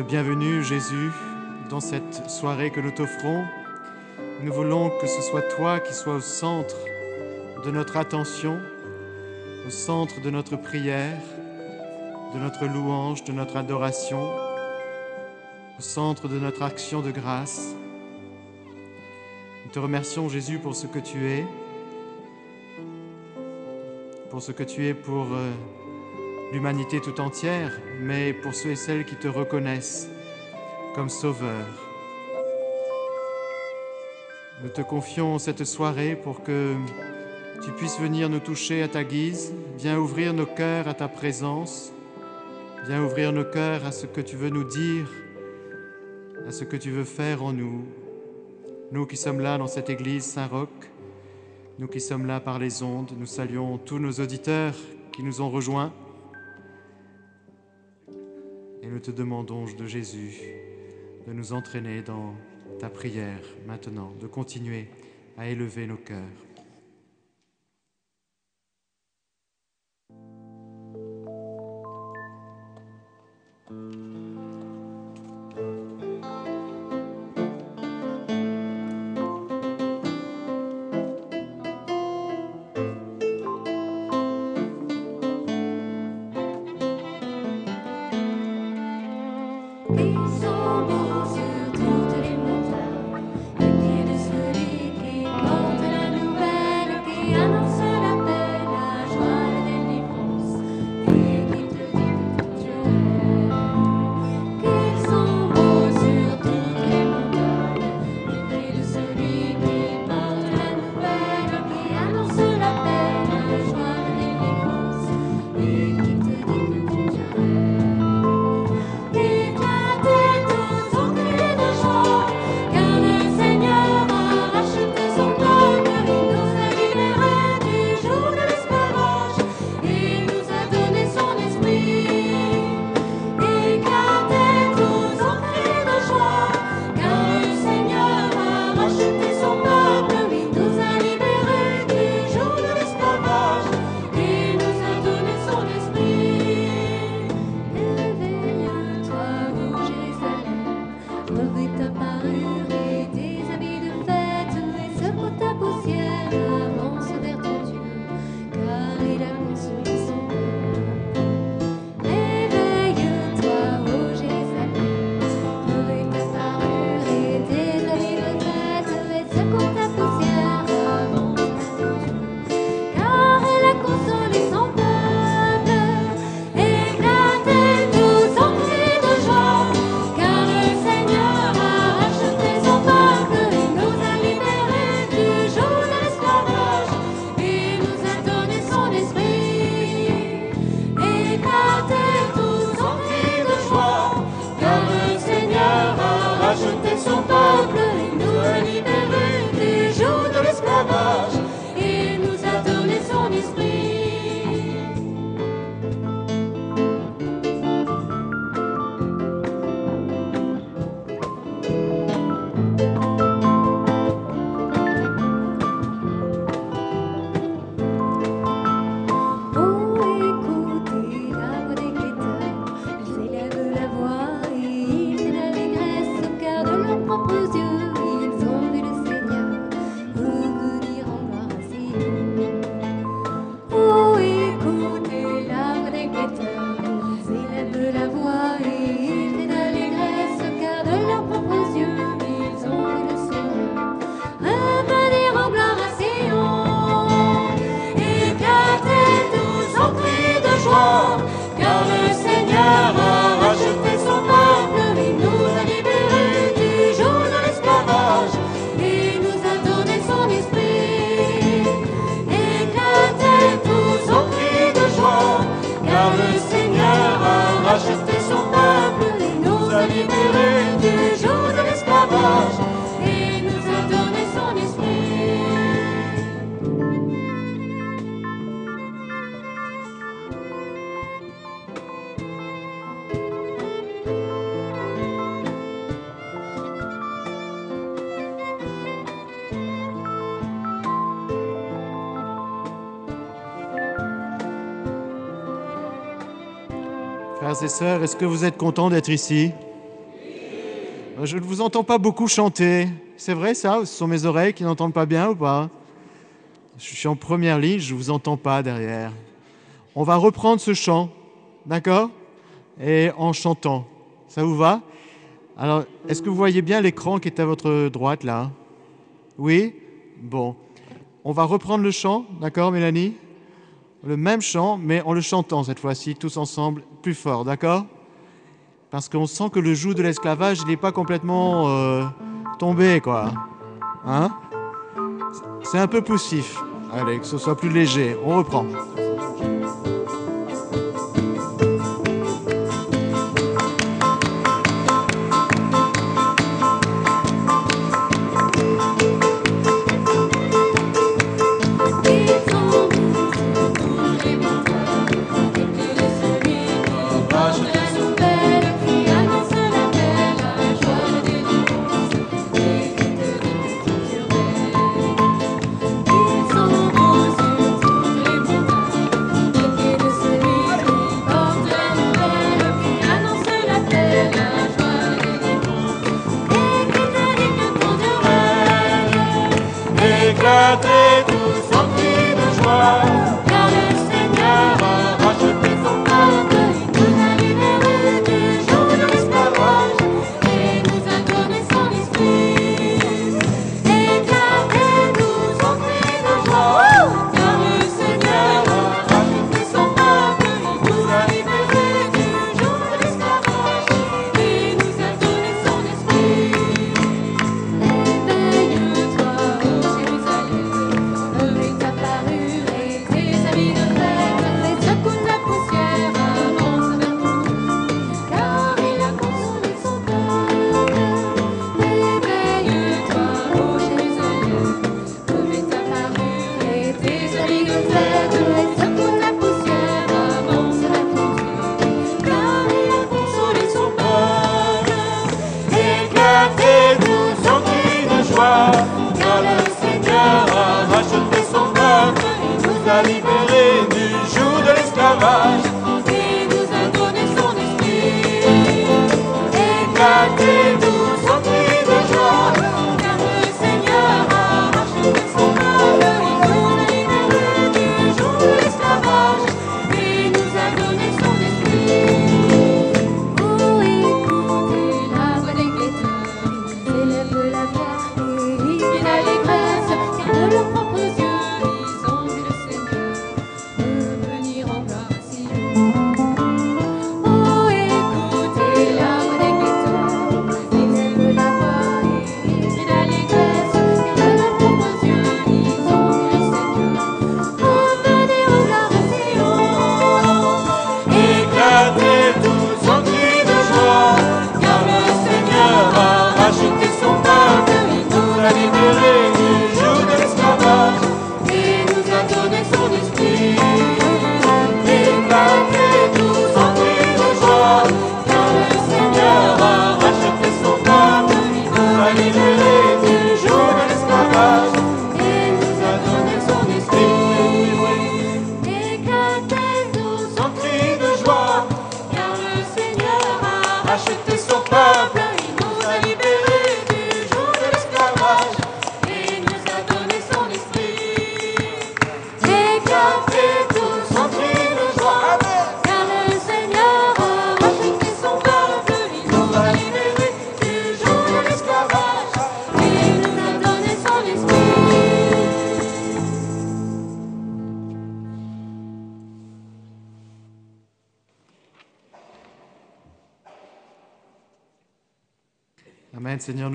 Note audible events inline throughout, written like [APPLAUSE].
le bienvenu, Jésus, dans cette soirée que nous t'offrons. Nous voulons que ce soit toi qui sois au centre de notre attention, au centre de notre prière, de notre louange, de notre adoration, au centre de notre action de grâce. Nous te remercions, Jésus, pour ce que tu es, pour ce que tu es pour... Euh, l'humanité tout entière, mais pour ceux et celles qui te reconnaissent comme sauveur. Nous te confions cette soirée pour que tu puisses venir nous toucher à ta guise, viens ouvrir nos cœurs à ta présence, viens ouvrir nos cœurs à ce que tu veux nous dire, à ce que tu veux faire en nous. Nous qui sommes là dans cette église Saint-Roch, nous qui sommes là par les ondes, nous saluons tous nos auditeurs qui nous ont rejoints. Et nous te demandons de Jésus de nous entraîner dans ta prière maintenant, de continuer à élever nos cœurs. sœurs, est-ce que vous êtes contents d'être ici? Je ne vous entends pas beaucoup chanter. C'est vrai ça Ce sont mes oreilles qui n'entendent pas bien ou pas? Je suis en première ligne, je ne vous entends pas derrière. On va reprendre ce chant, d'accord? Et en chantant. Ça vous va? Alors, est-ce que vous voyez bien l'écran qui est à votre droite là? Oui? Bon. On va reprendre le chant, d'accord Mélanie? Le même chant, mais en le chantant cette fois-ci, tous ensemble plus fort, d'accord? Parce qu'on sent que le joug de l'esclavage, il n'est pas complètement euh, tombé, quoi. Hein? C'est un peu poussif. Allez, que ce soit plus léger. On reprend.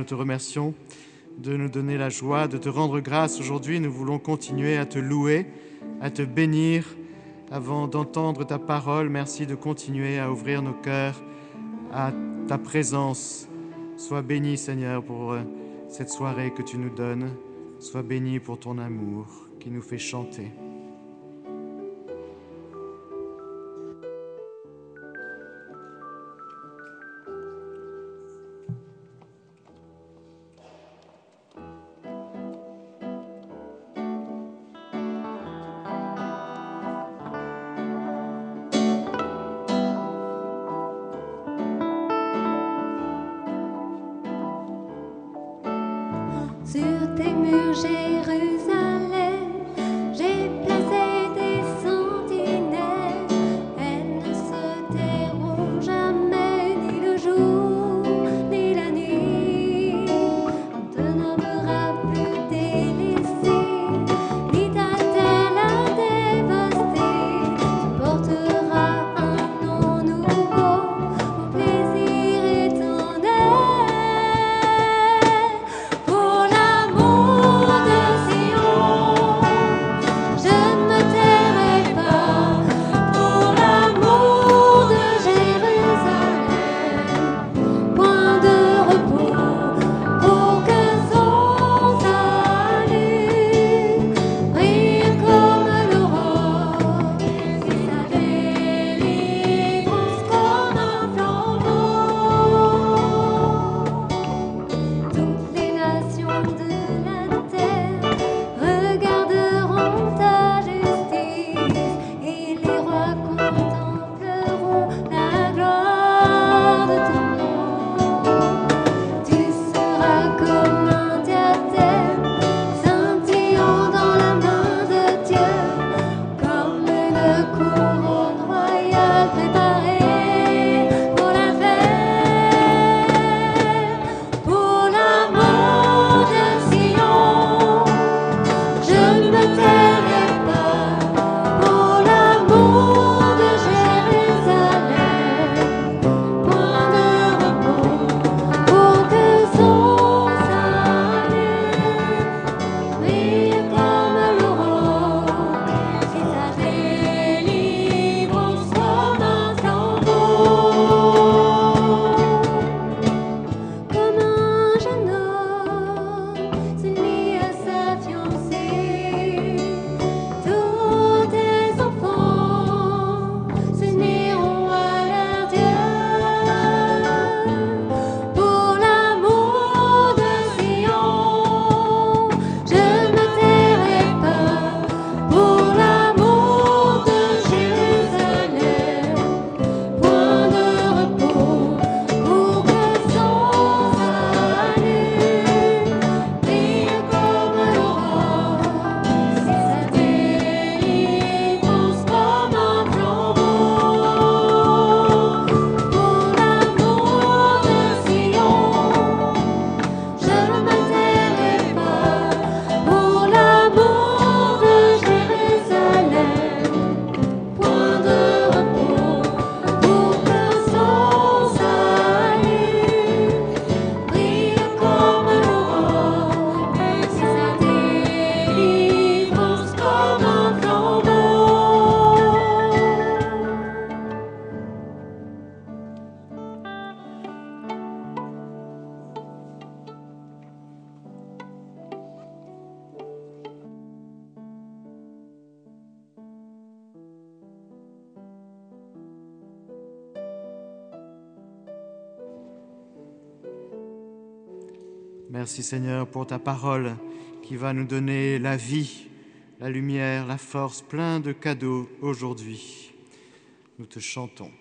Nous te remercions de nous donner la joie, de te rendre grâce aujourd'hui. Nous voulons continuer à te louer, à te bénir avant d'entendre ta parole. Merci de continuer à ouvrir nos cœurs à ta présence. Sois béni, Seigneur, pour euh, cette soirée que tu nous donnes. Sois béni pour ton amour qui nous fait chanter. Seigneur, pour ta parole qui va nous donner la vie, la lumière, la force, plein de cadeaux aujourd'hui. Nous te chantons.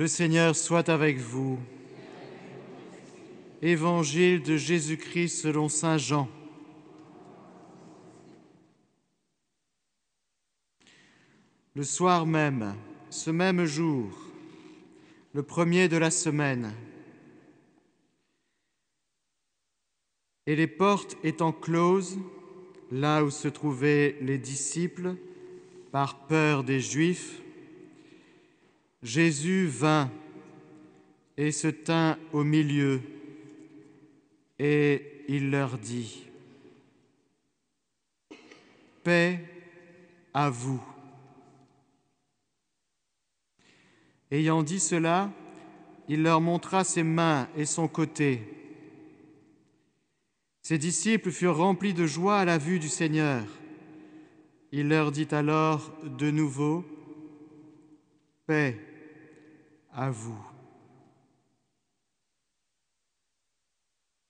Le Seigneur soit avec vous. Évangile de Jésus-Christ selon Saint Jean. Le soir même, ce même jour, le premier de la semaine, et les portes étant closes, là où se trouvaient les disciples, par peur des Juifs, Jésus vint et se tint au milieu, et il leur dit, Paix à vous. Ayant dit cela, il leur montra ses mains et son côté. Ses disciples furent remplis de joie à la vue du Seigneur. Il leur dit alors de nouveau, Paix à vous.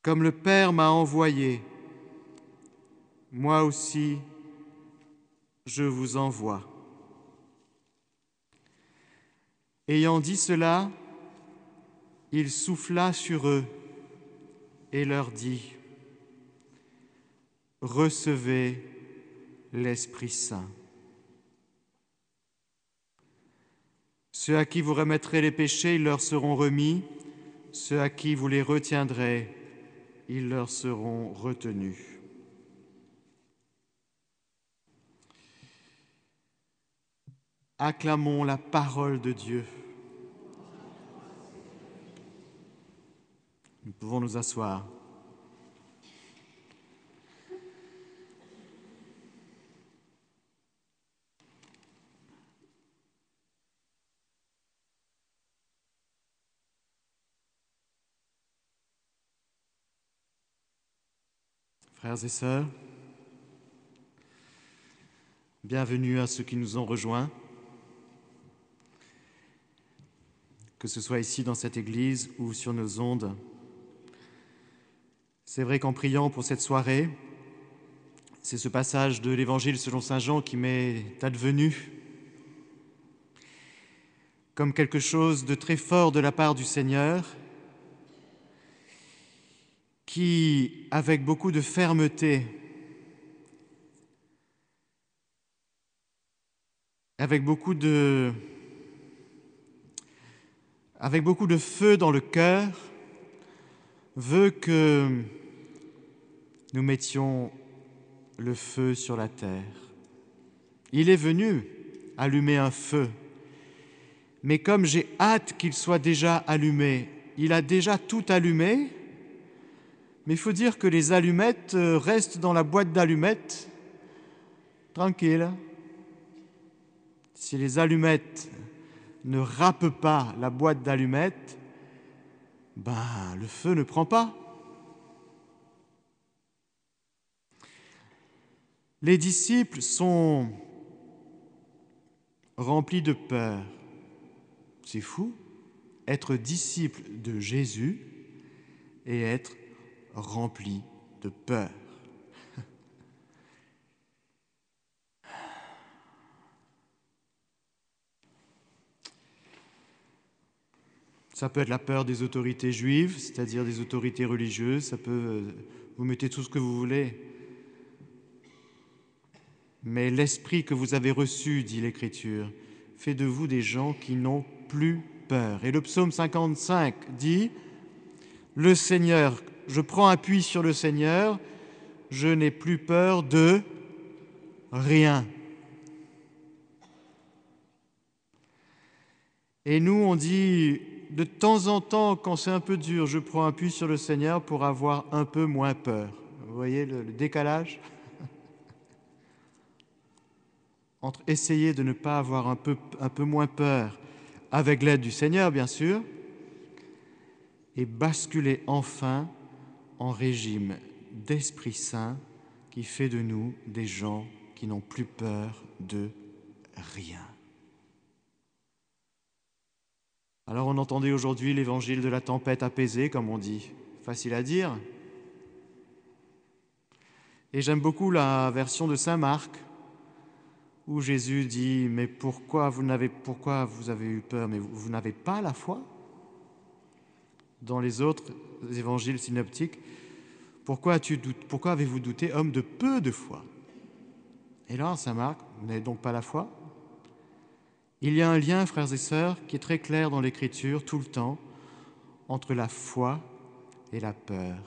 Comme le Père m'a envoyé, moi aussi je vous envoie. Ayant dit cela, il souffla sur eux et leur dit, Recevez l'Esprit Saint. Ceux à qui vous remettrez les péchés, ils leur seront remis. Ceux à qui vous les retiendrez, ils leur seront retenus. Acclamons la parole de Dieu. Nous pouvons nous asseoir. Frères et sœurs, bienvenue à ceux qui nous ont rejoints, que ce soit ici dans cette église ou sur nos ondes. C'est vrai qu'en priant pour cette soirée, c'est ce passage de l'Évangile selon Saint Jean qui m'est advenu comme quelque chose de très fort de la part du Seigneur qui, avec beaucoup de fermeté, avec beaucoup de, avec beaucoup de feu dans le cœur, veut que nous mettions le feu sur la terre. Il est venu allumer un feu, mais comme j'ai hâte qu'il soit déjà allumé, il a déjà tout allumé, mais il faut dire que les allumettes euh, restent dans la boîte d'allumettes, tranquille. Si les allumettes ne râpent pas la boîte d'allumettes, ben, le feu ne prend pas. Les disciples sont remplis de peur. C'est fou, être disciple de Jésus et être rempli de peur. Ça peut être la peur des autorités juives, c'est-à-dire des autorités religieuses, ça peut... euh, Vous mettez tout ce que vous voulez. Mais l'esprit que vous avez reçu, dit l'Écriture, fait de vous des gens qui n'ont plus peur. Et le psaume 55 dit, Le Seigneur, je prends appui sur le Seigneur, je n'ai plus peur de rien. Et nous, on dit de temps en temps, quand c'est un peu dur, je prends appui sur le Seigneur pour avoir un peu moins peur. Vous voyez le, décalage? [LAUGHS] Entre essayer de ne pas avoir un peu moins peur, avec l'aide du Seigneur, bien sûr, et basculer enfin en régime d'Esprit Saint qui fait de nous des gens qui n'ont plus peur de rien. Alors on entendait aujourd'hui l'évangile de la tempête apaisée, comme on dit. Facile à dire. Et j'aime beaucoup la version de Saint Marc, où Jésus dit Mais pourquoi vous, n'avez, pourquoi vous avez eu peur? Mais vous, vous n'avez pas la foi? Dans les autres évangiles synoptiques, pourquoi, avez-vous douté, homme de peu de foi? Et là, Saint Marc, vous n'avez donc pas la foi? Il y a un lien, frères et sœurs, qui est très clair dans l'Écriture tout le temps entre la foi et la peur.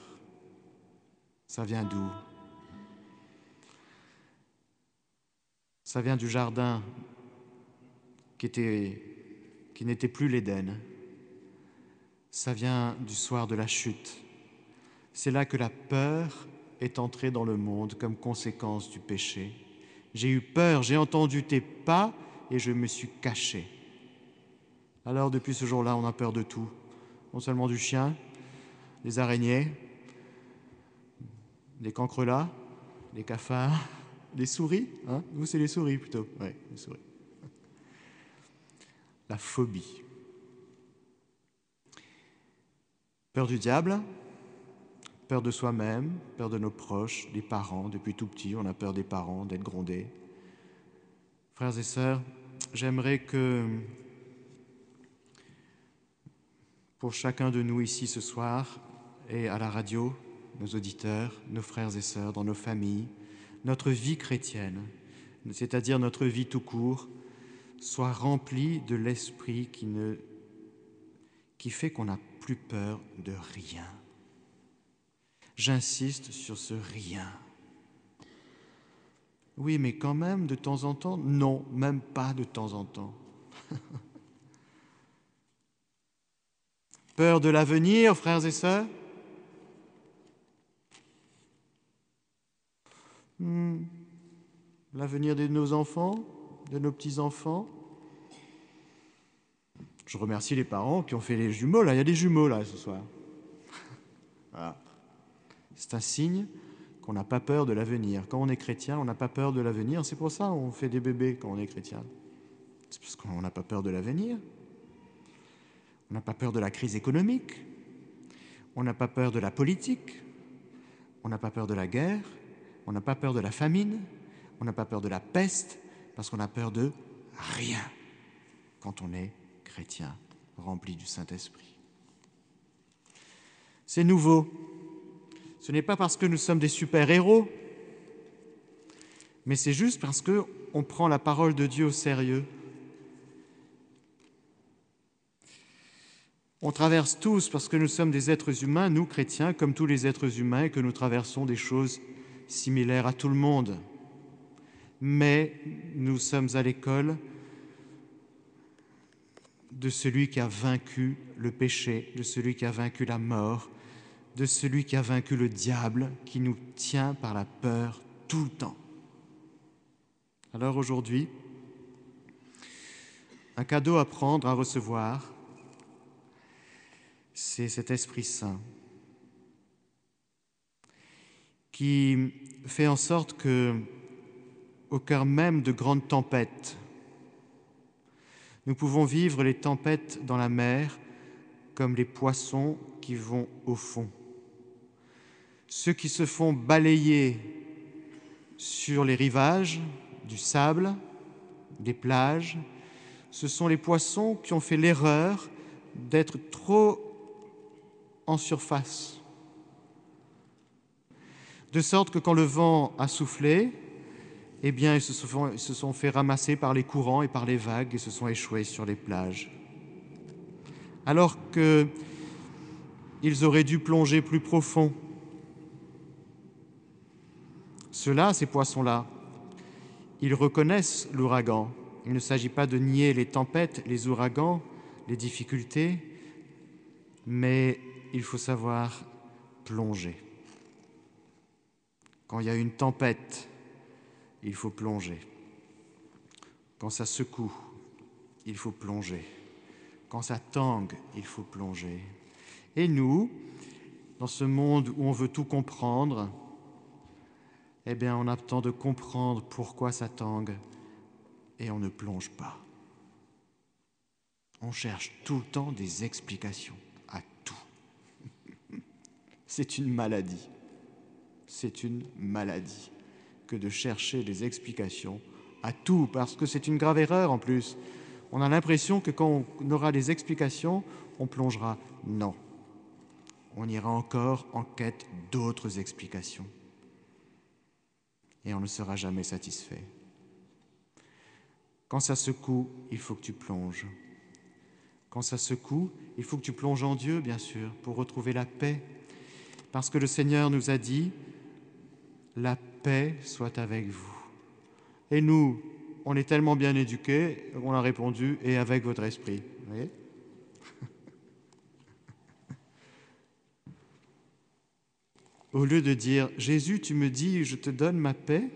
Ça vient d'où? Ça vient du jardin qui n'était plus l'Éden. Ça vient du soir de la chute. C'est là que la peur est entrée dans le monde comme conséquence du péché. J'ai eu peur, j'ai entendu tes pas et je me suis caché. Alors depuis ce jour-là, on a peur de tout. Non seulement du chien, des araignées, des cancrelats, des cafards, [LAUGHS] des souris. Hein Vous, c'est les souris plutôt. Oui, les souris. La phobie. Peur du diable, peur de soi-même, peur de nos proches, des parents. Depuis tout petit, on a peur des parents, d'être grondés. Frères et sœurs, j'aimerais que pour chacun de nous ici ce soir et à la radio, nos auditeurs, nos frères et sœurs, dans nos familles, notre vie chrétienne, c'est-à-dire notre vie tout court, soit remplie de l'esprit qui, qui fait qu'on n'a plus peur de rien. J'insiste sur ce rien. Oui, mais quand même, de temps en temps, non, même pas de temps en temps. [LAUGHS] Peur de l'avenir, frères et sœurs? Hmm. L'avenir de nos enfants, de nos petits-enfants? Je remercie les parents qui ont fait les jumeaux. Là, il y a des jumeaux là ce soir. [LAUGHS] Voilà. C'est un signe qu'on n'a pas peur de l'avenir. Quand on est chrétien, on n'a pas peur de l'avenir. C'est pour ça qu'on fait des bébés quand on est chrétien. C'est parce qu'on n'a pas peur de l'avenir. On n'a pas peur de la crise économique. On n'a pas peur de la politique. On n'a pas peur de la guerre. On n'a pas peur de la famine. On n'a pas peur de la peste. Parce qu'on a peur de rien quand on est chrétien, rempli du Saint-Esprit. C'est nouveau. Ce n'est pas parce que nous sommes des super-héros, mais c'est juste parce qu'on prend la parole de Dieu au sérieux. On traverse tous, parce que nous sommes des êtres humains, nous chrétiens, comme tous les êtres humains, et que nous traversons des choses similaires à tout le monde. Mais nous sommes à l'école de celui qui a vaincu le péché, de celui qui a vaincu la mort, de celui qui a vaincu le diable, qui nous tient par la peur tout le temps. Alors aujourd'hui, un cadeau à prendre, à recevoir, c'est cet Esprit Saint qui fait en sorte que, au cœur même de grandes tempêtes, nous pouvons vivre les tempêtes dans la mer comme les poissons qui vont au fond. Ceux qui se font balayer sur les rivages du sable, des plages, ce sont les poissons qui ont fait l'erreur d'être trop en surface. De sorte que quand le vent a soufflé, eh bien, ils se, sont, ils se sont fait ramasser par les courants et par les vagues et se sont échoués sur les plages. Alors qu'ils auraient dû plonger plus profond. Ceux-là, ces poissons-là, ils reconnaissent l'ouragan. Il ne s'agit pas de nier les tempêtes, les ouragans, les difficultés, mais il faut savoir plonger. Quand il y a une tempête, il faut plonger. Quand ça secoue, il faut plonger. Quand ça tangue, il faut plonger. Et nous, dans ce monde où on veut tout comprendre, eh bien, on a temps de comprendre pourquoi ça tangue et on ne plonge pas. On cherche tout le temps des explications à tout. [LAUGHS] C'est une maladie. C'est une maladie que de chercher des explications à tout, parce que c'est une grave erreur en plus. On a l'impression que quand on aura des explications, on plongera. Non. On ira encore en quête d'autres explications. Et on ne sera jamais satisfait. Quand ça secoue, il faut que tu plonges. Quand ça secoue, il faut que tu plonges en Dieu, bien sûr, pour retrouver la paix. Parce que le Seigneur nous a dit, la paix soit avec vous. Et nous, on est tellement bien éduqués, on a répondu, et avec votre esprit. Vous voyez? Au lieu de dire, Jésus, tu me dis, je te donne ma paix,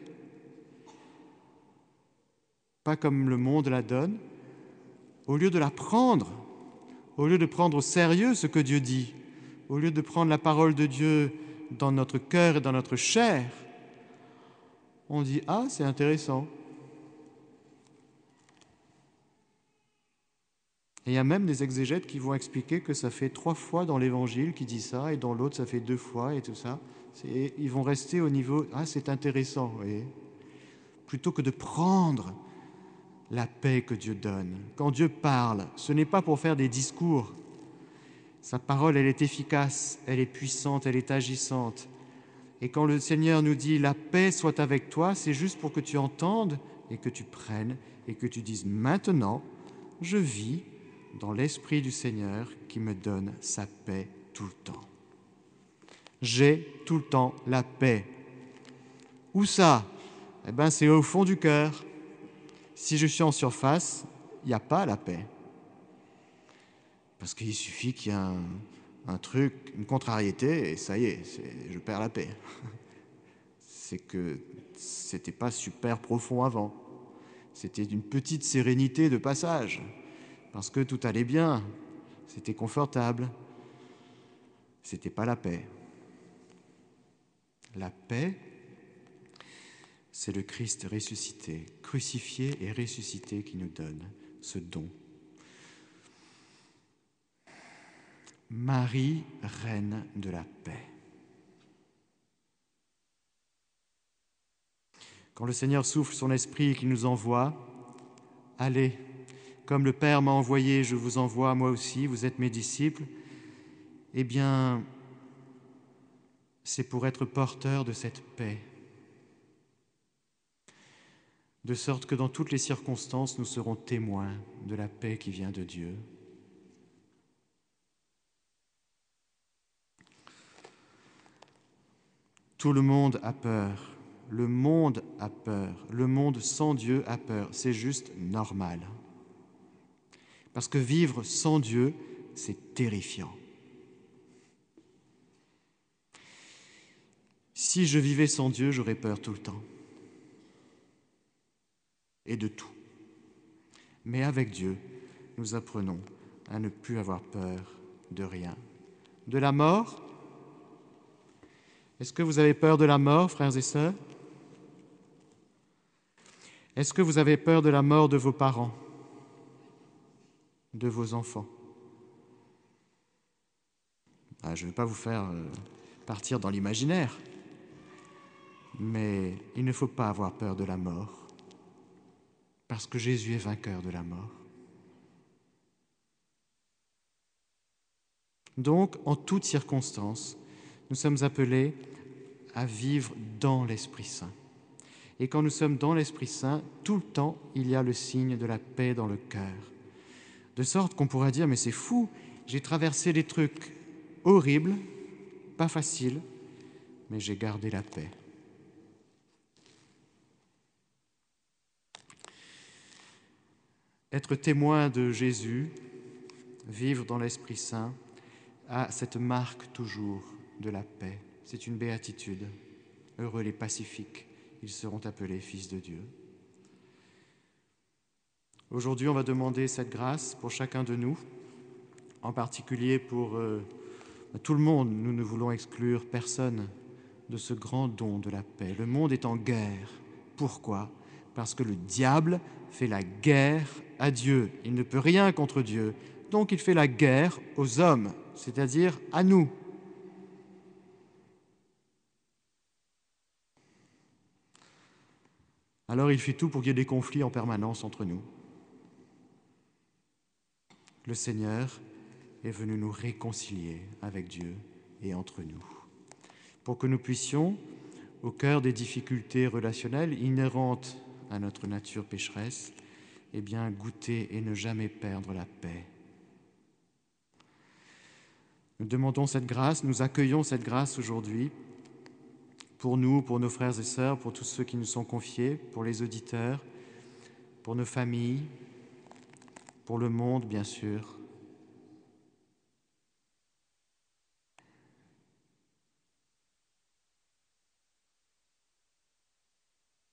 pas comme le monde la donne, au lieu de la prendre, au lieu de prendre au sérieux ce que Dieu dit, au lieu de prendre la parole de Dieu dans notre cœur et dans notre chair, on dit Ah, c'est intéressant. Et il y a même des exégètes qui vont expliquer que ça fait trois fois dans l'évangile qui dit ça, et dans l'autre ça fait deux fois, et tout ça. Ils vont rester au niveau Ah, c'est intéressant, vous voyez. Plutôt que de prendre la paix que Dieu donne. Quand Dieu parle, ce n'est pas pour faire des discours. Sa parole, elle est efficace, elle est puissante, elle est agissante. Et quand le Seigneur nous dit la paix soit avec toi, c'est juste pour que tu entendes et que tu prennes et que tu dises maintenant, je vis dans l'esprit du Seigneur qui me donne sa paix tout le temps. J'ai tout le temps la paix. Où ça? Eh bien, c'est au fond du cœur. Si je suis en surface, il n'y a pas la paix. Parce qu'il suffit qu'il y ait un, truc, une contrariété, et ça y est, je perds la paix. [LAUGHS] C'est que c'était pas super profond avant. C'était une petite sérénité de passage, parce que tout allait bien, c'était confortable. C'était pas la paix. La paix, c'est le Christ ressuscité, crucifié et ressuscité qui nous donne ce don. Marie, reine de la paix. Quand le Seigneur souffle son esprit et qu'il nous envoie, allez, comme le Père m'a envoyé, je vous envoie moi aussi, vous êtes mes disciples, eh bien, c'est pour être porteur de cette paix, de sorte que dans toutes les circonstances, nous serons témoins de la paix qui vient de Dieu. Tout le monde a peur. Le monde a peur. Le monde sans Dieu a peur. C'est juste normal. Parce que vivre sans Dieu, c'est terrifiant. Si je vivais sans Dieu, j'aurais peur tout le temps. Et de tout. Mais avec Dieu, nous apprenons à ne plus avoir peur de rien. De la mort, est-ce que vous avez peur de la mort, frères et sœurs? Est-ce que vous avez peur de la mort de vos parents, de vos enfants ah, Je ne vais pas vous faire euh, partir dans l'imaginaire, mais il ne faut pas avoir peur de la mort, parce que Jésus est vainqueur de la mort. Donc, en toutes circonstances, nous sommes appelés à vivre dans l'Esprit Saint. Et quand nous sommes dans l'Esprit Saint, tout le temps, il y a le signe de la paix dans le cœur. De sorte qu'on pourra dire, mais c'est fou, j'ai traversé des trucs horribles, pas faciles, mais j'ai gardé la paix. Être témoin de Jésus, vivre dans l'Esprit Saint, a cette marque toujours de la paix. C'est une béatitude. Heureux les pacifiques, ils seront appelés fils de Dieu. Aujourd'hui, on va demander cette grâce pour chacun de nous, en particulier pour euh, tout le monde. Nous ne voulons exclure personne de ce grand don de la paix. Le monde est en guerre. Pourquoi? Parce que le diable fait la guerre à Dieu. Il ne peut rien contre Dieu. Donc il fait la guerre aux hommes, c'est-à-dire à nous, alors il fait tout pour qu'il y ait des conflits en permanence entre nous. Le Seigneur est venu nous réconcilier avec Dieu et entre nous, pour que nous puissions, au cœur des difficultés relationnelles inhérentes à notre nature pécheresse, eh bien, goûter et ne jamais perdre la paix. Nous demandons cette grâce, nous accueillons cette grâce aujourd'hui pour nous, pour nos frères et sœurs, pour tous ceux qui nous sont confiés, pour les auditeurs, pour nos familles, pour le monde, bien sûr.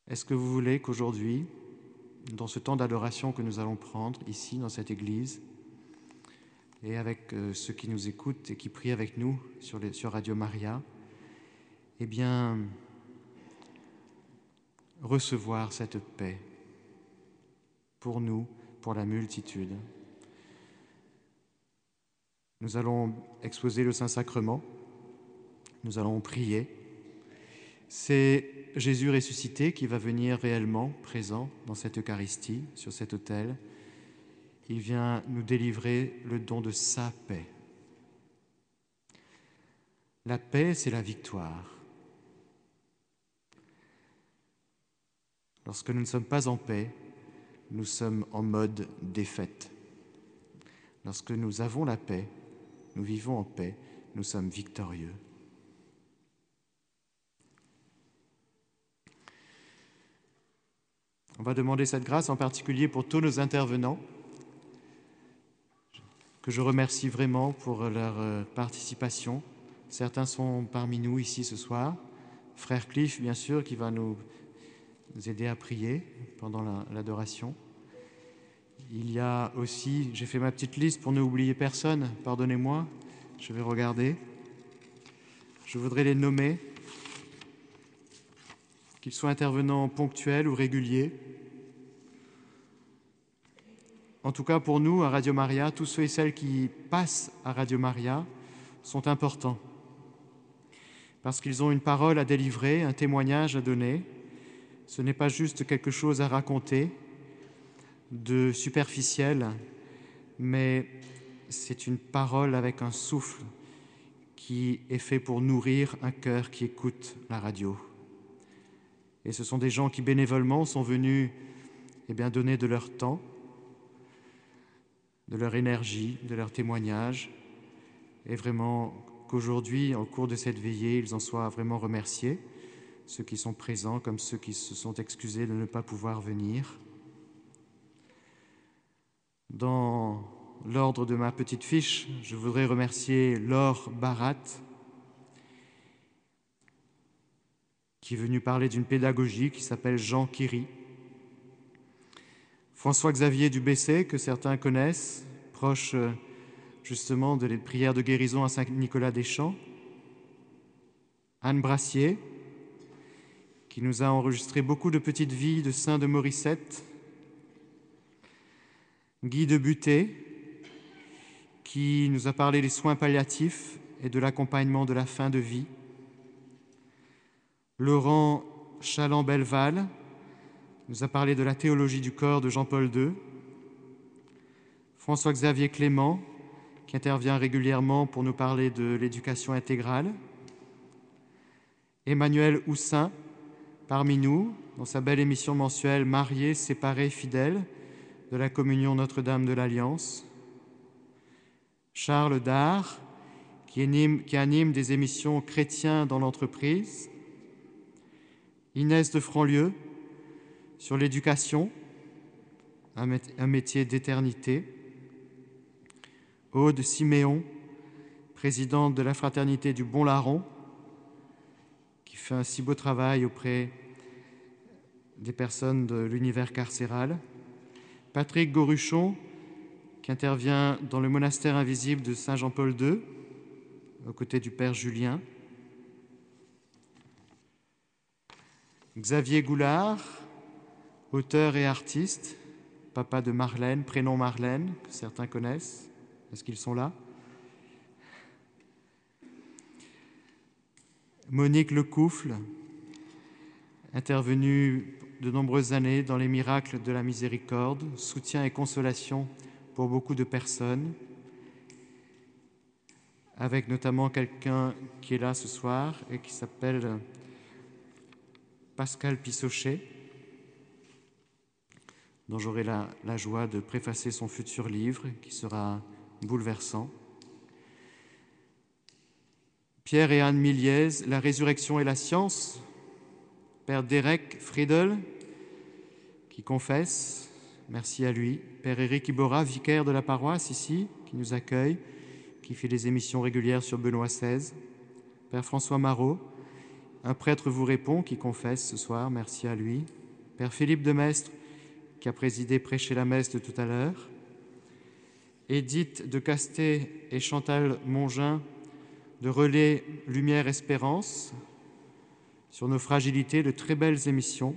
Est-ce que vous voulez qu'aujourd'hui, dans ce temps d'adoration que nous allons prendre ici, dans cette Église, et avec euh, ceux qui nous écoutent et qui prient avec nous sur, Radio Maria, eh bien, recevoir cette paix pour nous, pour la multitude. Nous allons exposer le Saint-Sacrement, nous allons prier. C'est Jésus ressuscité qui va venir réellement présent dans cette Eucharistie, sur cet autel. Il vient nous délivrer le don de sa paix. La paix, c'est la victoire. Lorsque nous ne sommes pas en paix, nous sommes en mode défaite. Lorsque nous avons la paix, nous vivons en paix, nous sommes victorieux. On va demander cette grâce en particulier pour tous nos intervenants, que je remercie vraiment pour leur euh, participation. Certains sont parmi nous ici ce soir. Frère Cliff, bien sûr, qui va nous aider à prier pendant l'adoration. Il y a aussi, j'ai fait ma petite liste pour ne oublier personne, pardonnez-moi, je vais regarder. Je voudrais les nommer, qu'ils soient intervenants ponctuels ou réguliers. En tout cas, pour nous, à Radio Maria, tous ceux et celles qui passent à Radio Maria sont importants parce qu'ils ont une parole à délivrer, un témoignage à donner, ce n'est pas juste quelque chose à raconter de superficiel, mais c'est une parole avec un souffle qui est fait pour nourrir un cœur qui écoute la radio. Et ce sont des gens qui bénévolement sont venus eh bien, donner de leur temps, de leur énergie, de leur témoignage, et vraiment qu'aujourd'hui, au cours de cette veillée, ils en soient vraiment remerciés ceux qui sont présents comme ceux qui se sont excusés de ne pas pouvoir venir. Dans l'ordre de ma petite fiche, je voudrais remercier Laure Barat, qui est venu parler d'une pédagogie qui s'appelle Jean Kiri. François-Xavier Dubessé, que certains connaissent, proche justement de les prières de guérison à Saint-Nicolas-des-Champs. Anne Brassier, qui nous a enregistré beaucoup de petites vies de saints de Morissette, Guy de Buté, qui nous a parlé des soins palliatifs et de l'accompagnement de la fin de vie, Laurent Chaland-Belval nous a parlé de la théologie du corps de Jean-Paul II, François-Xavier Clément, qui intervient régulièrement pour nous parler de l'éducation intégrale, Emmanuel Houssin, parmi nous dans sa belle émission mensuelle Mariés, séparés, fidèles de la communion Notre-Dame de l'Alliance. Charles Dard, qui anime, des émissions chrétiens dans l'entreprise. Inès de Franlieu, sur l'éducation, un métier d'éternité. Aude Siméon, présidente de la Fraternité du Bon Larron, qui fait un si beau travail auprès des personnes de l'univers carcéral. Patrick Goruchon, qui intervient dans le monastère invisible de Saint Jean-Paul II, aux côtés du Père Julien. Xavier Goulard, auteur et artiste, papa de Marlène, prénom Marlène, que certains connaissent. Est-ce qu'ils sont là? Monique Lecoufle, intervenu de nombreuses années dans les miracles de la miséricorde, soutien et consolation pour beaucoup de personnes, avec notamment quelqu'un qui est là ce soir et qui s'appelle Pascal Pissochet, dont j'aurai la, joie de préfacer son futur livre qui sera bouleversant. Pierre et Anne Miliez, La résurrection et la science, Père Derek Friedel, qui confesse, merci à lui. Père Éric Iborra, vicaire de la paroisse ici, qui nous accueille, qui fait des émissions régulières sur Benoît XVI. Père François Marot, un prêtre vous répond, qui confesse ce soir, merci à lui. Père Philippe de Mestre, qui a présidé prêcher la messe de tout à l'heure. Édith de Casté et Chantal Mongin de Relais Lumière Espérance, sur nos fragilités, de très belles émissions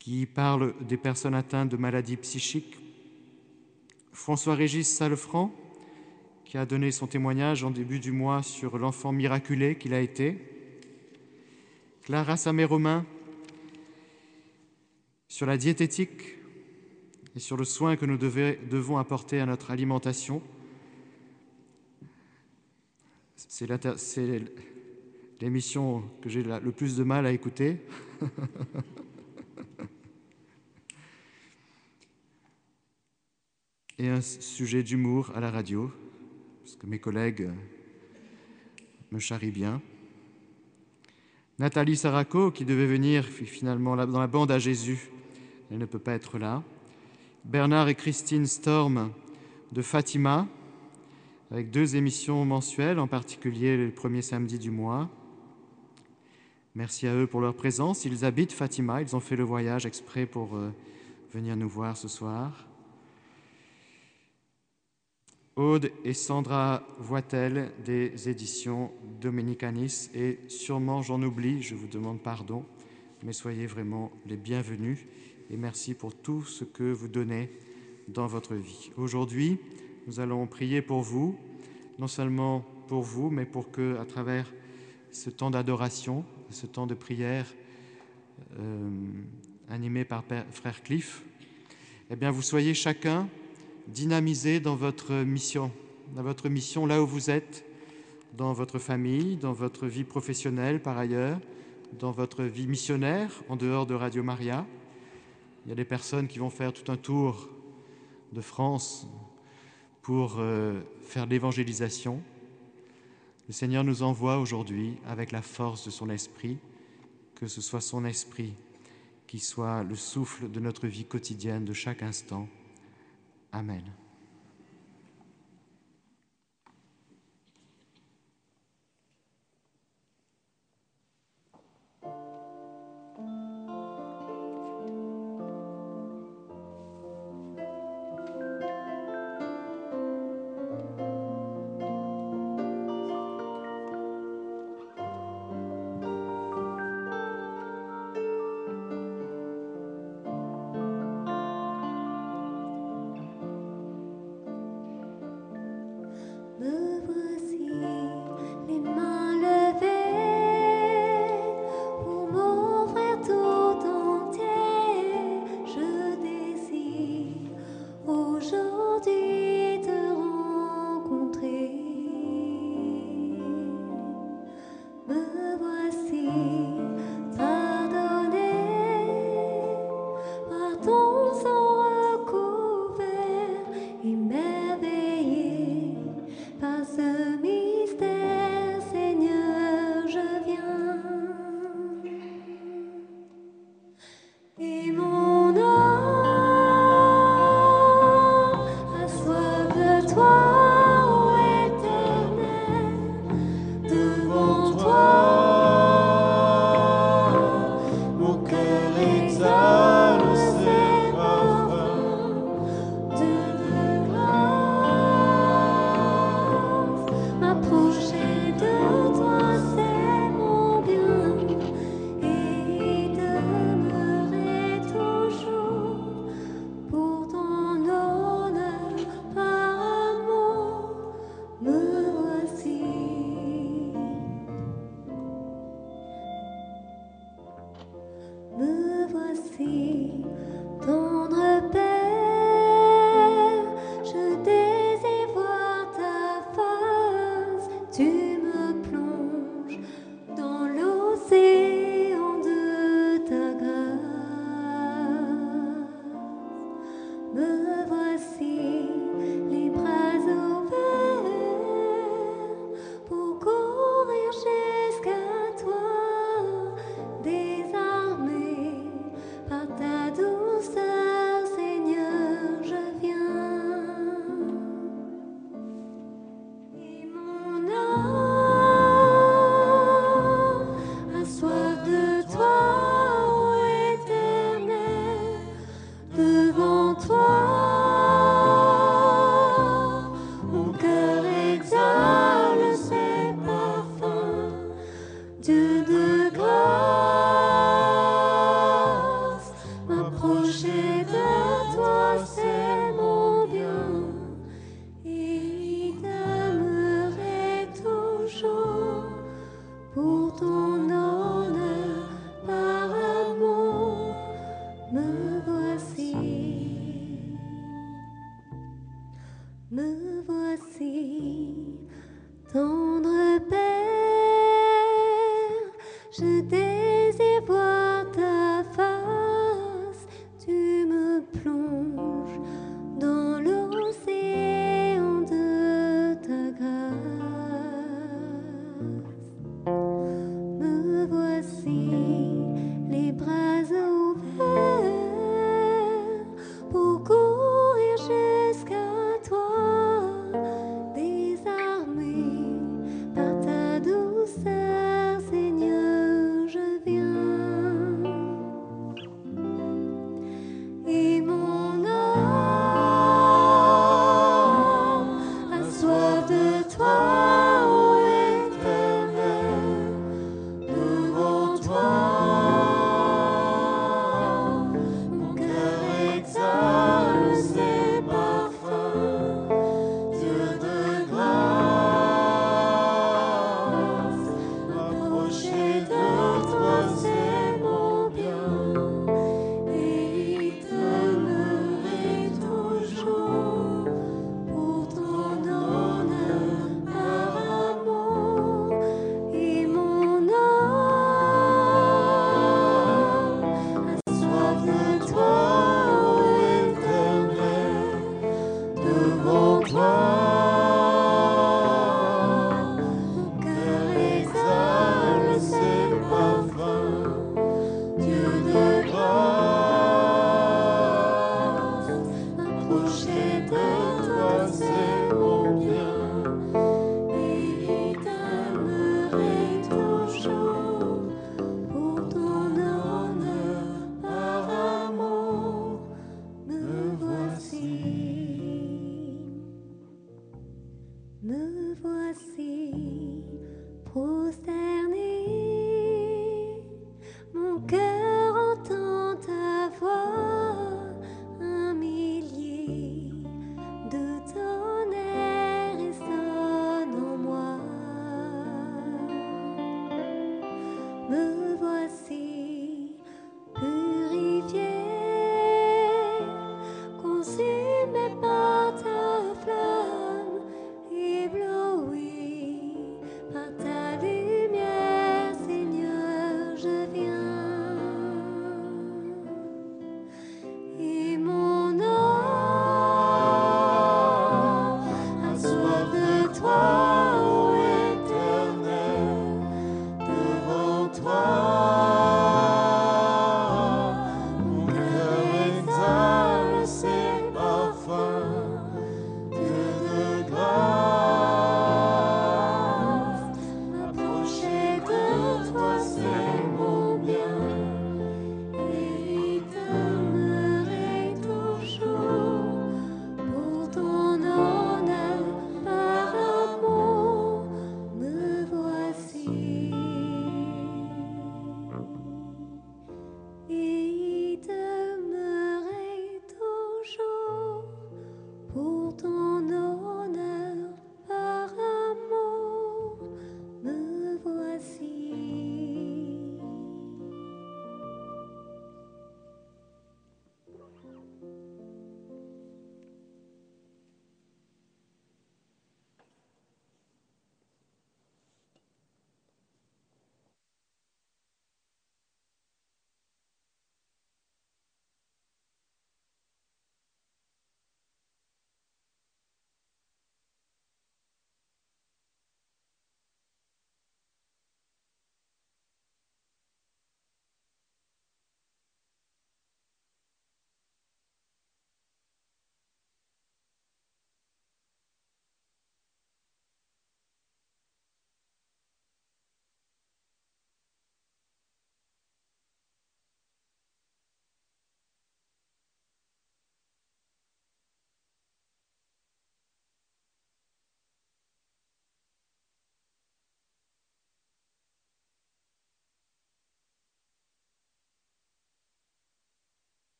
qui parlent des personnes atteintes de maladies psychiques. François-Régis Salefranc, qui a donné son témoignage en début du mois sur l'enfant miraculé qu'il a été. Clara Samé-Romain, sur la diététique et sur le soin que nous devons apporter à notre alimentation. C'est l'émission que j'ai le plus de mal à écouter. [LAUGHS] et un sujet d'humour à la radio, parce que mes collègues me charrient bien. Nathalie Saraco, qui devait venir finalement dans la bande à Jésus, elle ne peut pas être là. Bernard et Christine Storm de Fatima, avec deux émissions mensuelles, en particulier le premier samedi du mois. Merci à eux pour leur présence. Ils habitent Fatima, ils ont fait le voyage exprès pour euh, venir nous voir ce soir. Aude et Sandra Voitel des éditions Dominicanis. Et sûrement j'en oublie, je vous demande pardon, mais soyez vraiment les bienvenus et merci pour tout ce que vous donnez dans votre vie. Aujourd'hui, nous allons prier pour vous, non seulement pour vous, mais pour que, à travers ce temps d'adoration, ce temps de prière euh, animé par Frère Cliff, eh bien, vous soyez chacun dynamisé dans votre mission, dans votre mission là où vous êtes, dans votre famille, dans votre vie professionnelle par ailleurs, dans votre vie missionnaire en dehors de Radio Maria. Il y a des personnes qui vont faire tout un tour de France pour euh, faire l'évangélisation. Le Seigneur nous envoie aujourd'hui avec la force de son esprit, que ce soit son esprit qui soit le souffle de notre vie quotidienne de chaque instant. Amen.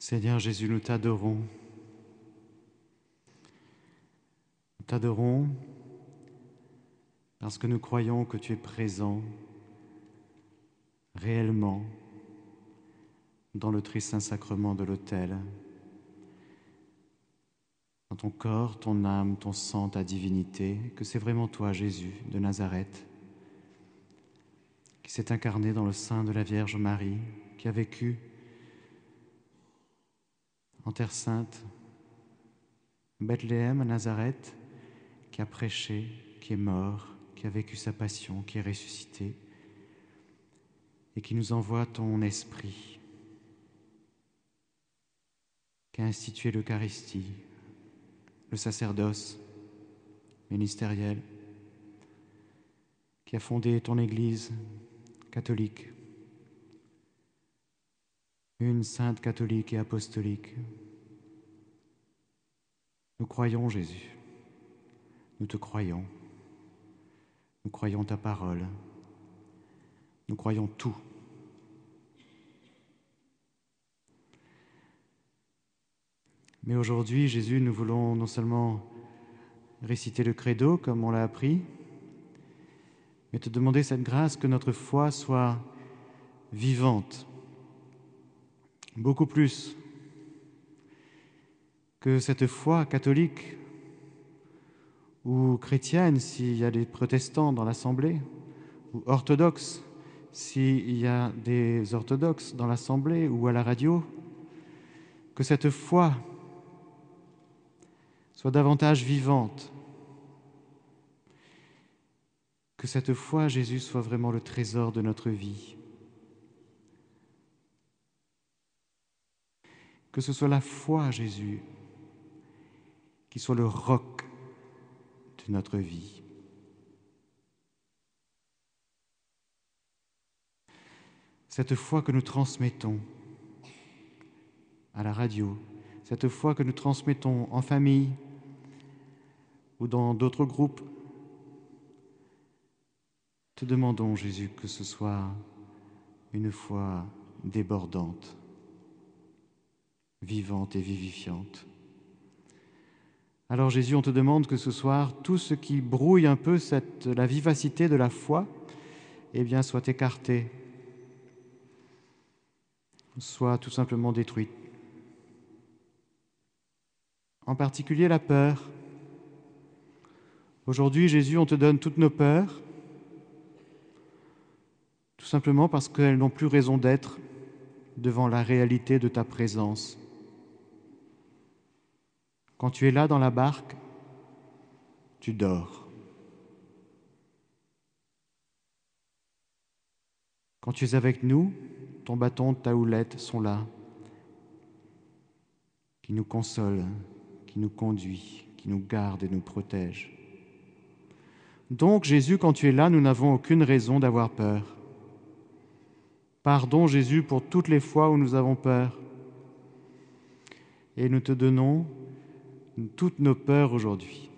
Seigneur Jésus, nous t'adorons. Nous t'adorons parce que nous croyons que tu es présent réellement dans le saint sacrement de l'autel, dans ton corps, ton âme, ton sang, ta divinité, que c'est vraiment toi, Jésus de Nazareth, qui s'est incarné dans le sein de la Vierge Marie, qui a vécu en Terre Sainte, Bethléem, à Nazareth, qui a prêché, qui est mort, qui a vécu sa passion, qui est ressuscité, et qui nous envoie ton esprit, qui a institué l'Eucharistie, le sacerdoce ministériel, qui a fondé ton Église catholique, une sainte catholique et apostolique. Nous croyons Jésus, nous te croyons, nous croyons ta parole, nous croyons tout. Mais aujourd'hui, Jésus, nous voulons non seulement réciter le credo comme on l'a appris, mais te demander cette grâce que notre foi soit vivante, beaucoup plus que cette foi catholique ou chrétienne s'il y a des protestants dans l'Assemblée, ou orthodoxe s'il y a des orthodoxes dans l'Assemblée ou à la radio, que cette foi soit davantage vivante, que cette foi, Jésus, soit vraiment le trésor de notre vie. Que ce soit la foi, Jésus, qui soit le roc de notre vie. Cette foi que nous transmettons à la radio, cette foi que nous transmettons en famille ou dans d'autres groupes, te demandons, Jésus, que ce soit une foi débordante, vivante et vivifiante. Alors Jésus, on te demande que ce soir, tout ce qui brouille un peu cette, la vivacité de la foi, eh bien, soit écarté, soit tout simplement détruit. En particulier la peur. Aujourd'hui, Jésus, on te donne toutes nos peurs, tout simplement parce qu'elles n'ont plus raison d'être devant la réalité de ta présence. Quand tu es là dans la barque, tu dors. Quand tu es avec nous, ton bâton, ta houlette sont là, qui nous consolent, qui nous conduit, qui nous garde et nous protège. Donc Jésus, quand tu es là, nous n'avons aucune raison d'avoir peur. Pardon Jésus pour toutes les fois où nous avons peur. Et nous te donnons toutes nos peurs aujourd'hui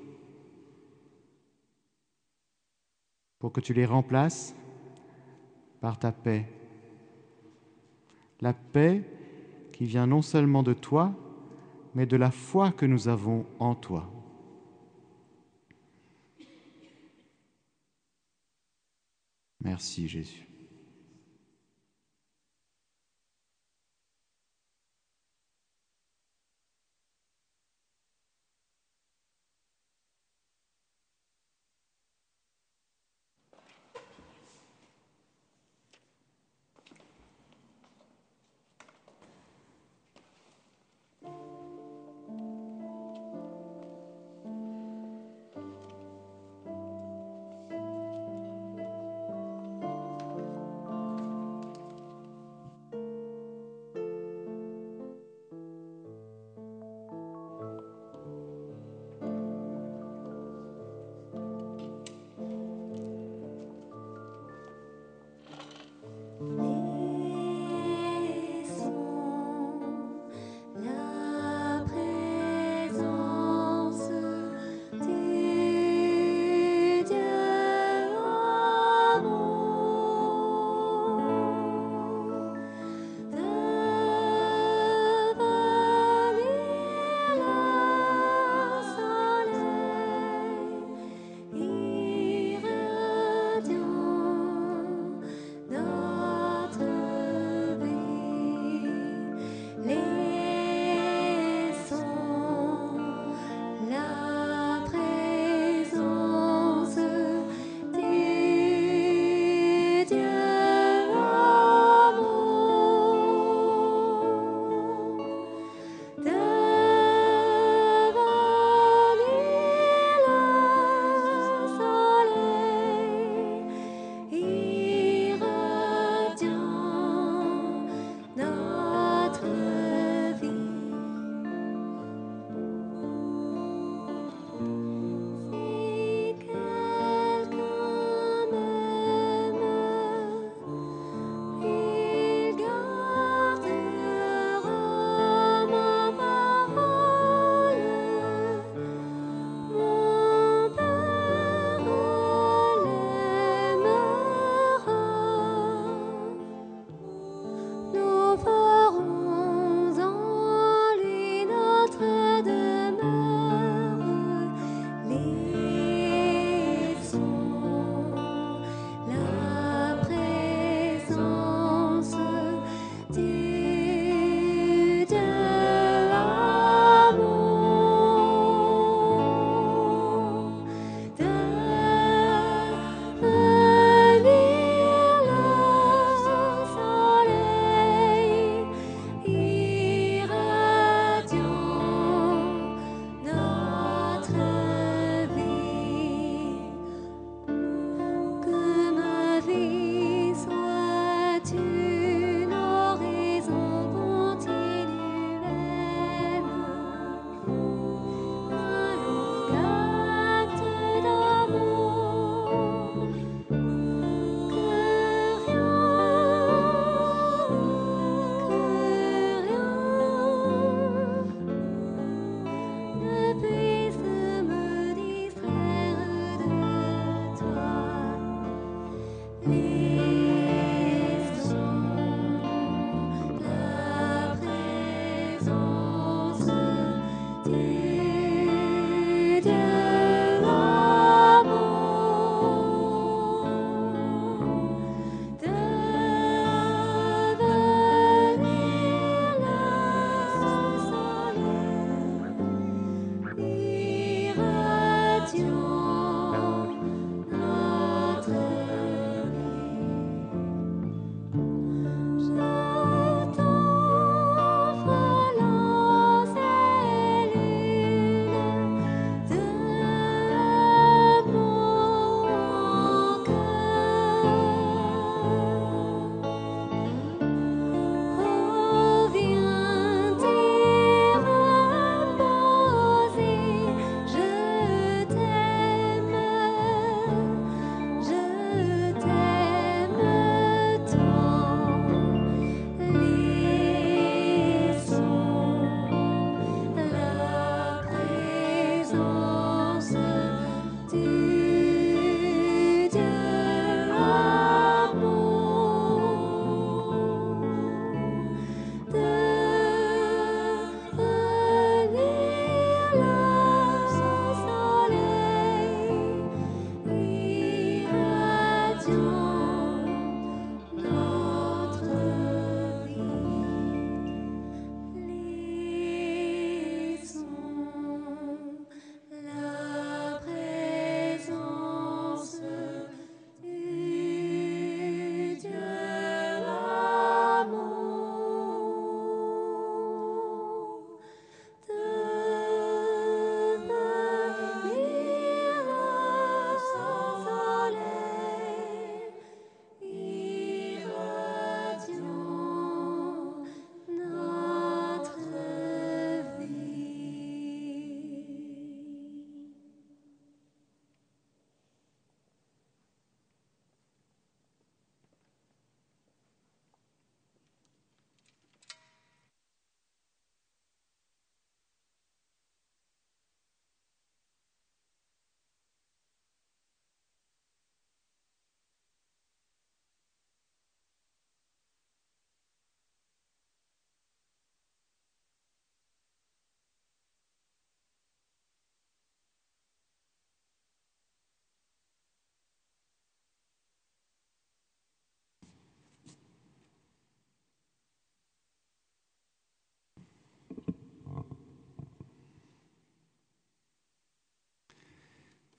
pour que tu les remplaces par ta paix. La paix qui vient non seulement de toi, mais de la foi que nous avons en toi. Merci Jésus.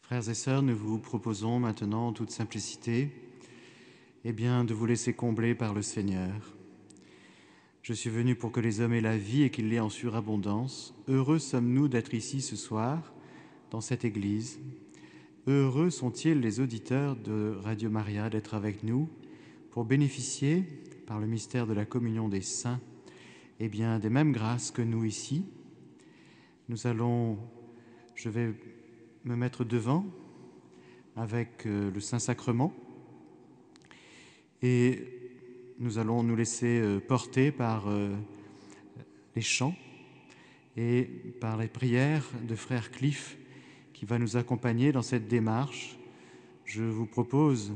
Frères et sœurs, nous vous proposons maintenant en toute simplicité eh bien, de vous laisser combler par le Seigneur. Je suis venu pour que les hommes aient la vie et qu'ils l'aient en surabondance. Heureux sommes-nous d'être ici ce soir, dans cette Église. Heureux sont-ils les auditeurs de Radio Maria d'être avec nous pour bénéficier, par le mystère de la communion des saints, eh bien, des mêmes grâces que nous ici. Nous allons, je vais me mettre devant avec euh, le Saint-Sacrement et nous allons nous laisser euh, porter par euh, les chants et par les prières de frère Cliff qui va nous accompagner dans cette démarche. Je vous propose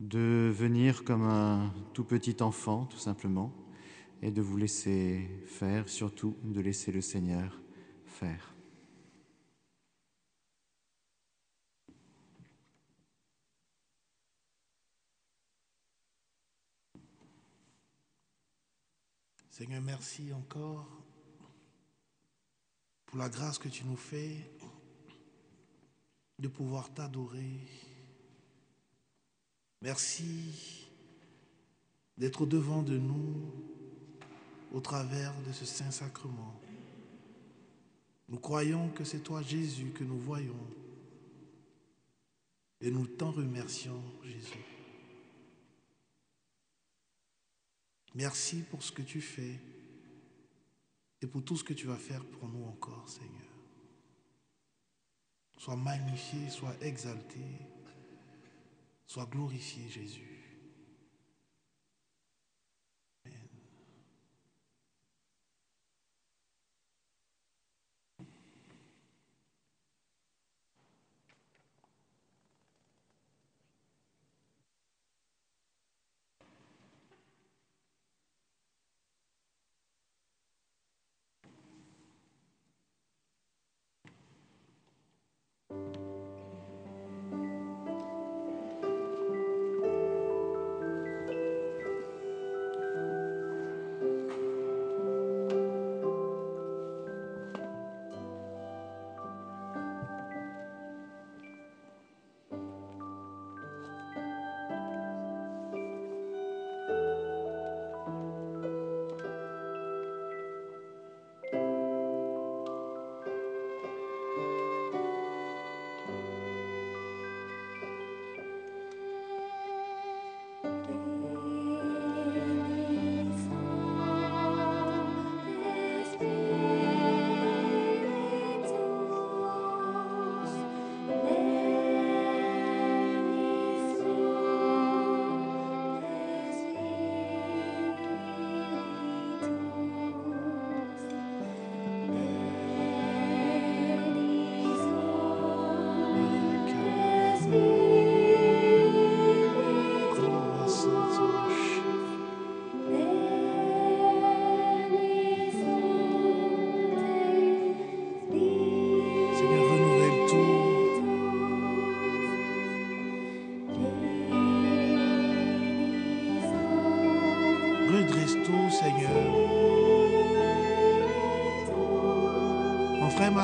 de venir comme un tout petit enfant, tout simplement, et de vous laisser faire, surtout de laisser le Seigneur faire. Seigneur, merci encore pour la grâce que tu nous fais de pouvoir t'adorer. Merci d'être devant de nous au travers de ce Saint-Sacrement. Nous croyons que c'est toi, Jésus, que nous voyons. Et nous t'en remercions, Jésus. Merci pour ce que tu fais et pour tout ce que tu vas faire pour nous encore, Seigneur. Sois magnifié, sois exalté, sois glorifié, Jésus.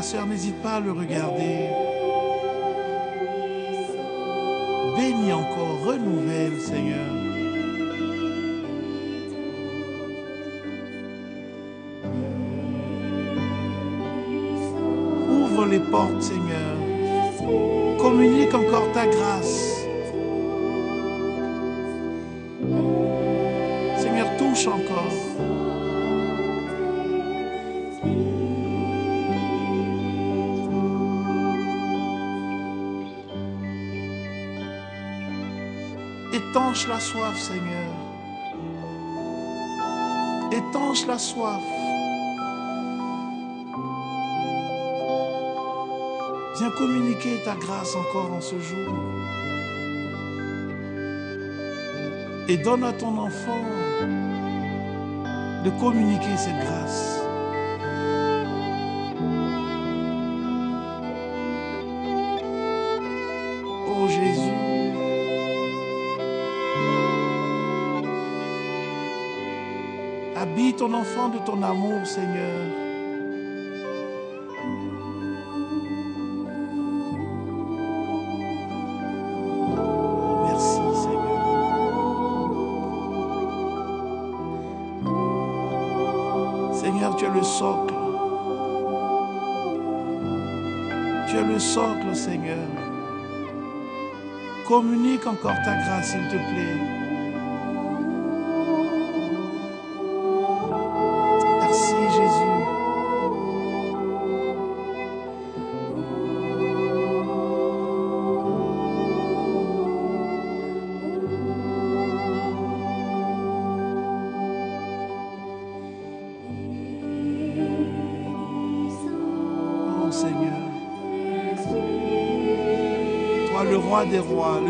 Soeur, n'hésite pas à le regarder. La soif, Seigneur. Étanche la soif. Viens communiquer ta grâce encore en ce jour. Et donne à ton enfant de communiquer cette grâce. ton enfant de ton amour, Seigneur. Merci, Seigneur. Seigneur, tu es le socle. Tu es le socle, Seigneur. Communique encore ta grâce, s'il te plaît.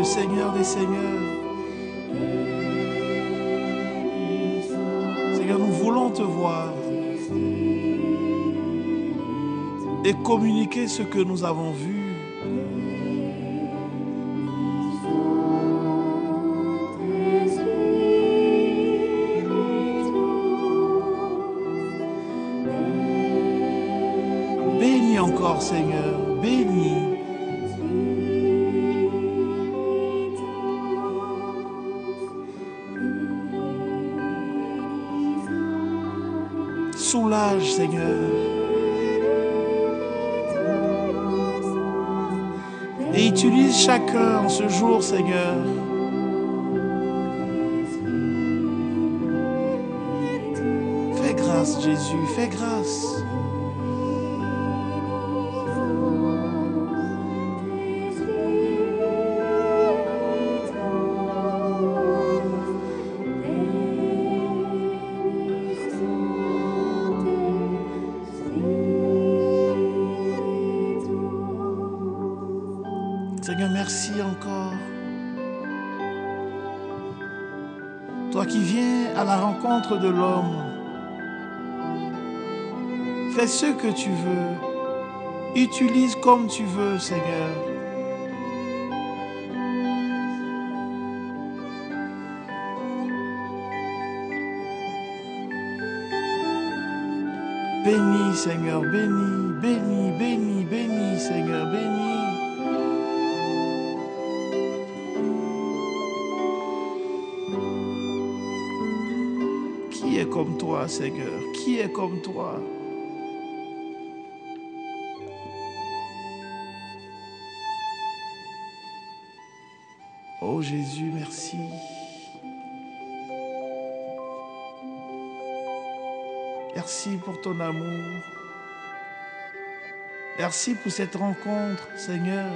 Seigneur des seigneurs. Seigneur, nous voulons te voir et communiquer ce que nous avons vu. Bénis encore, Seigneur, Et utilise chacun en ce jour, Seigneur. Fais grâce, Jésus, fais grâce. De l'homme, fais ce que tu veux. Utilise comme tu veux, Seigneur. Bénis, Seigneur, bénis, bénis, bénis, bénis, Seigneur, bénis. Seigneur Qui est comme toi? Oh Jésus, merci. Merci pour ton amour. Merci pour cette rencontre, Seigneur.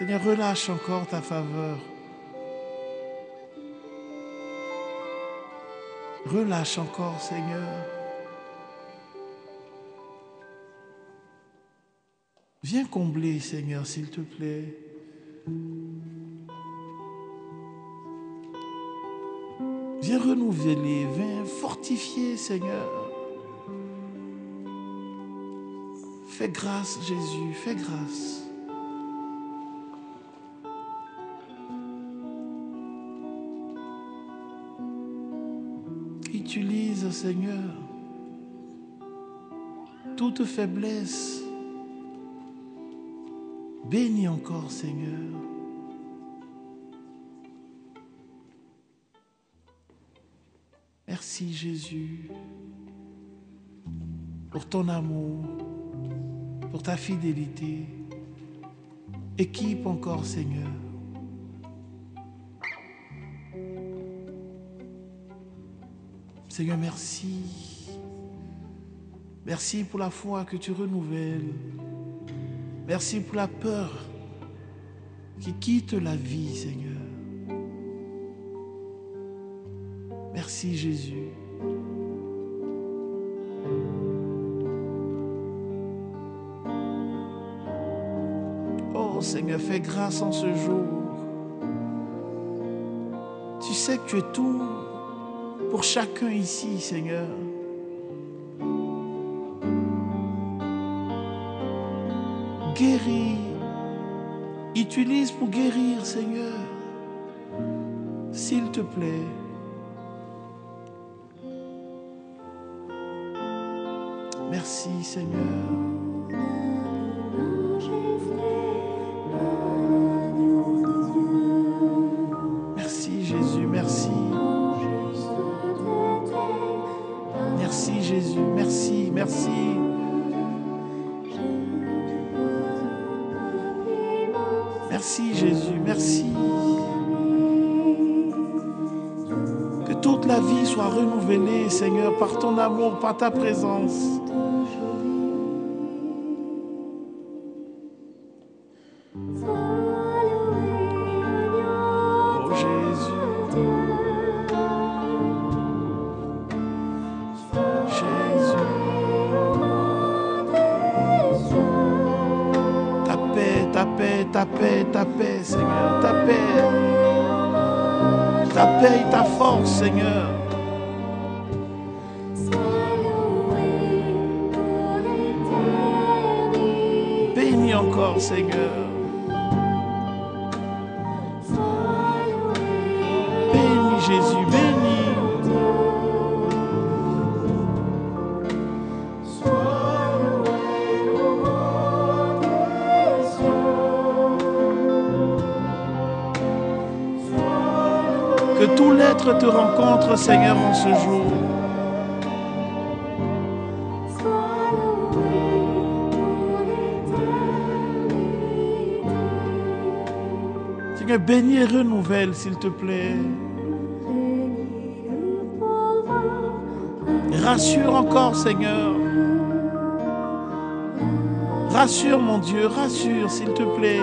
Seigneur, relâche encore ta faveur. Relâche encore, Seigneur. Viens combler, Seigneur, s'il te plaît. Viens renouveler, viens fortifier, Seigneur. Fais grâce, Jésus, fais grâce. Seigneur, toute faiblesse. Bénis encore, Seigneur. Merci, Jésus, pour ton amour, pour ta fidélité. Équipe encore, Seigneur. Seigneur, merci. Merci pour la foi que tu renouvelles. Merci pour la peur qui quitte la vie, Seigneur. Merci, Jésus. Oh, Seigneur, fais grâce en ce jour. Tu sais que tu es tout pour chacun ici, Seigneur. Guéris. Utilise pour guérir, Seigneur. S'il te plaît. Merci, Seigneur. merci. Merci Jésus, merci. Que toute la vie soit renouvelée, Seigneur, par ton amour, par ta présence. Force, te rencontre, Seigneur, en ce jour. Seigneur, bénis et renouvelle, s'il te plaît. Rassure encore, Seigneur. Rassure, mon Dieu, rassure, s'il te plaît.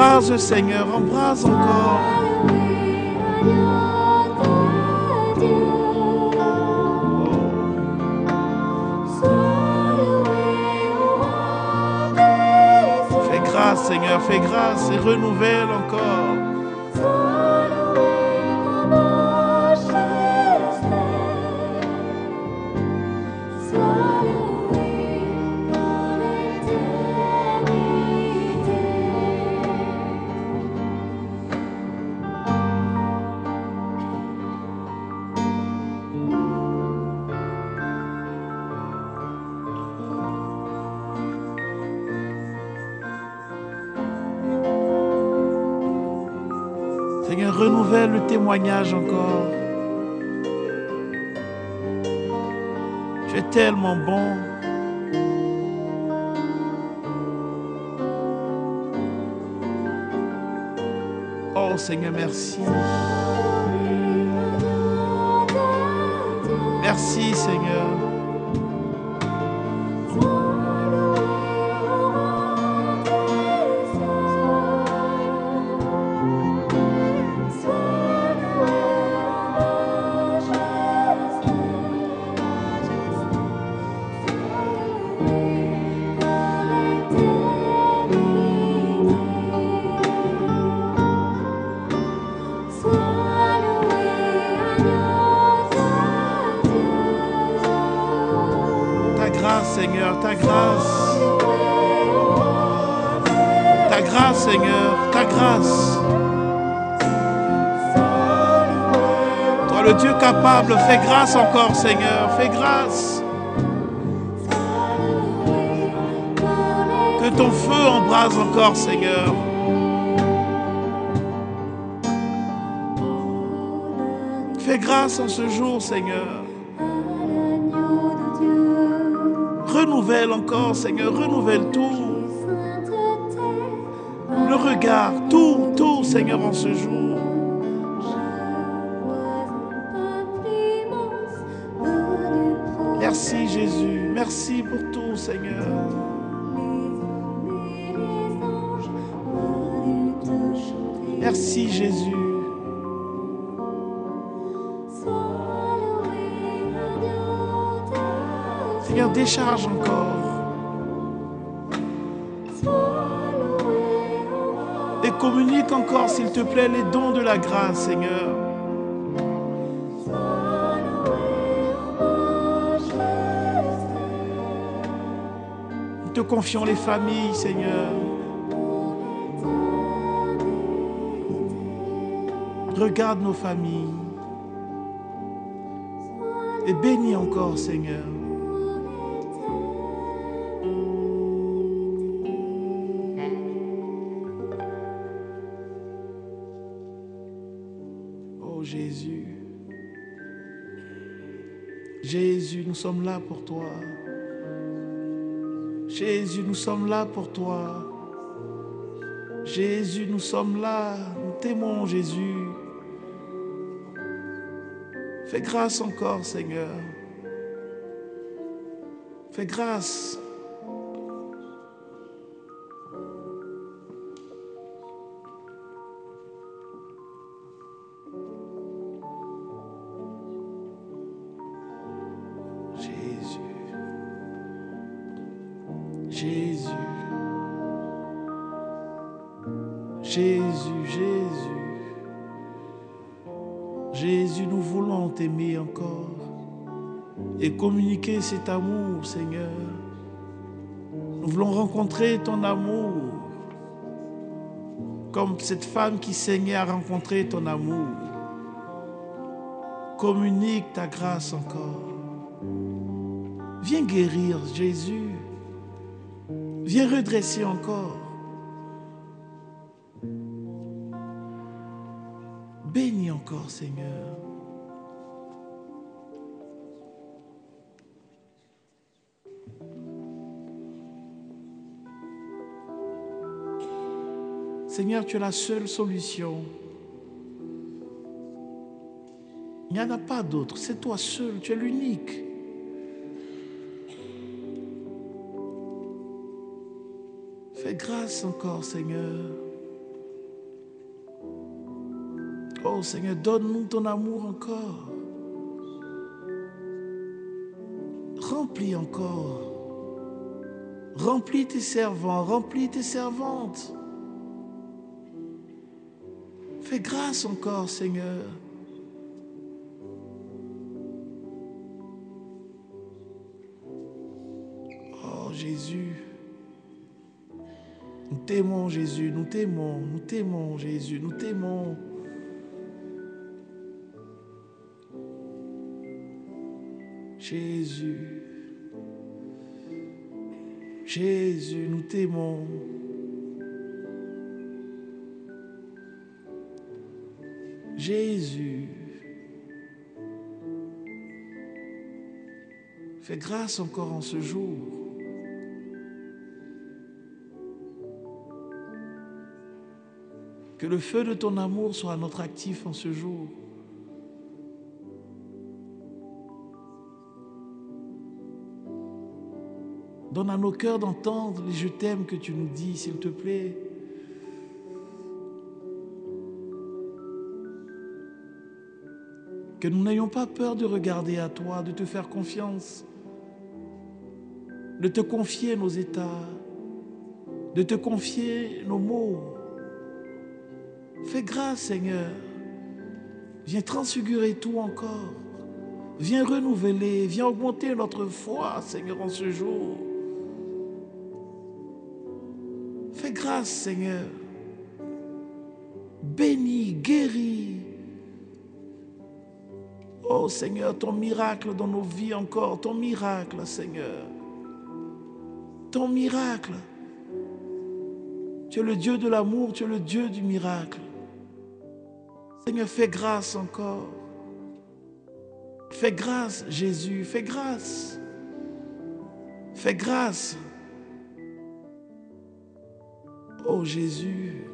Embrase, Seigneur, embrase encore. Fais grâce, Seigneur, fais grâce et renouvelle encore. Témoignage encore. Tu es tellement bon. Oh Seigneur, merci. Merci Seigneur. Seigneur, ta grâce. Toi le Dieu capable, fais grâce encore Seigneur, fais grâce. Que ton feu embrase encore Seigneur. Fais grâce en ce jour Seigneur. Renouvelle encore Seigneur, renouvelle tout regard. tout, tout, Seigneur, en ce jour. Merci, Jésus. Merci pour tout, Seigneur. Merci, Jésus. Seigneur, décharge encore. Encore, s'il te plaît, les dons de la grâce, Seigneur. Nous te confions les familles, Seigneur. Regarde nos familles. Et bénis encore, Seigneur. Nous sommes là pour toi. Jésus, nous sommes là pour toi. Jésus, nous sommes là. Nous t'aimons, Jésus. Fais grâce encore, Seigneur. Fais grâce. Communiquer cet amour, Seigneur. Nous voulons rencontrer ton amour comme cette femme qui saignait a rencontré ton amour. Communique ta grâce encore. Viens guérir, Jésus. Viens redresser encore. Bénis encore, Seigneur. Seigneur, tu es la seule solution. Il n'y en a pas d'autre. C'est toi seul. Tu es l'unique. Fais grâce encore, Seigneur. Oh Seigneur, donne-nous ton amour encore. Remplis encore. Remplis tes servants, remplis tes servantes. Fais grâce encore, Seigneur. Oh Jésus. Nous t'aimons, Jésus, nous t'aimons, nous t'aimons, Jésus, nous t'aimons. Jésus. Jésus, nous t'aimons. Jésus. Fais grâce encore en ce jour. Que le feu de ton amour soit notre actif en ce jour. Donne à nos cœurs d'entendre les je t'aime que tu nous dis, s'il te plaît. Que nous n'ayons pas peur de regarder à toi, de te faire confiance, de te confier nos états, de te confier nos mots. Fais grâce, Seigneur. Viens transfigurer tout encore. Viens renouveler, viens augmenter notre foi, Seigneur, en ce jour. Fais grâce, Seigneur. Seigneur, ton miracle dans nos vies encore, ton miracle, Seigneur. Ton miracle. Tu es le Dieu de l'amour, tu es le Dieu du miracle. Seigneur, fais grâce encore. Fais grâce, Jésus, fais grâce. Fais grâce. Oh Jésus.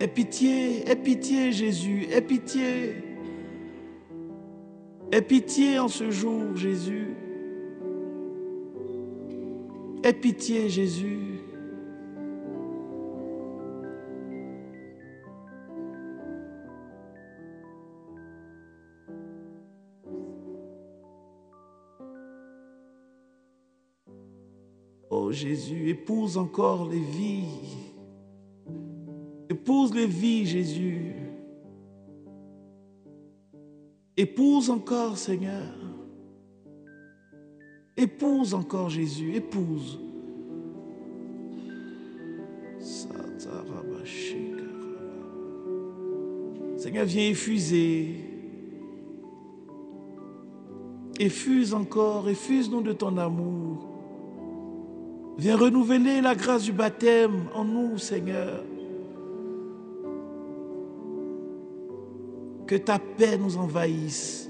Aie pitié, aie pitié Jésus, aie pitié. Aie pitié en ce jour Jésus. Aie pitié Jésus. Oh Jésus, épouse encore les vies Épouse les vies, Jésus. Épouse encore, Seigneur. Épouse encore, Jésus. Épouse. Seigneur, viens effuser. Effuse encore, effuse-nous de ton amour. Viens renouveler la grâce du baptême en nous, Seigneur. Que ta paix nous envahisse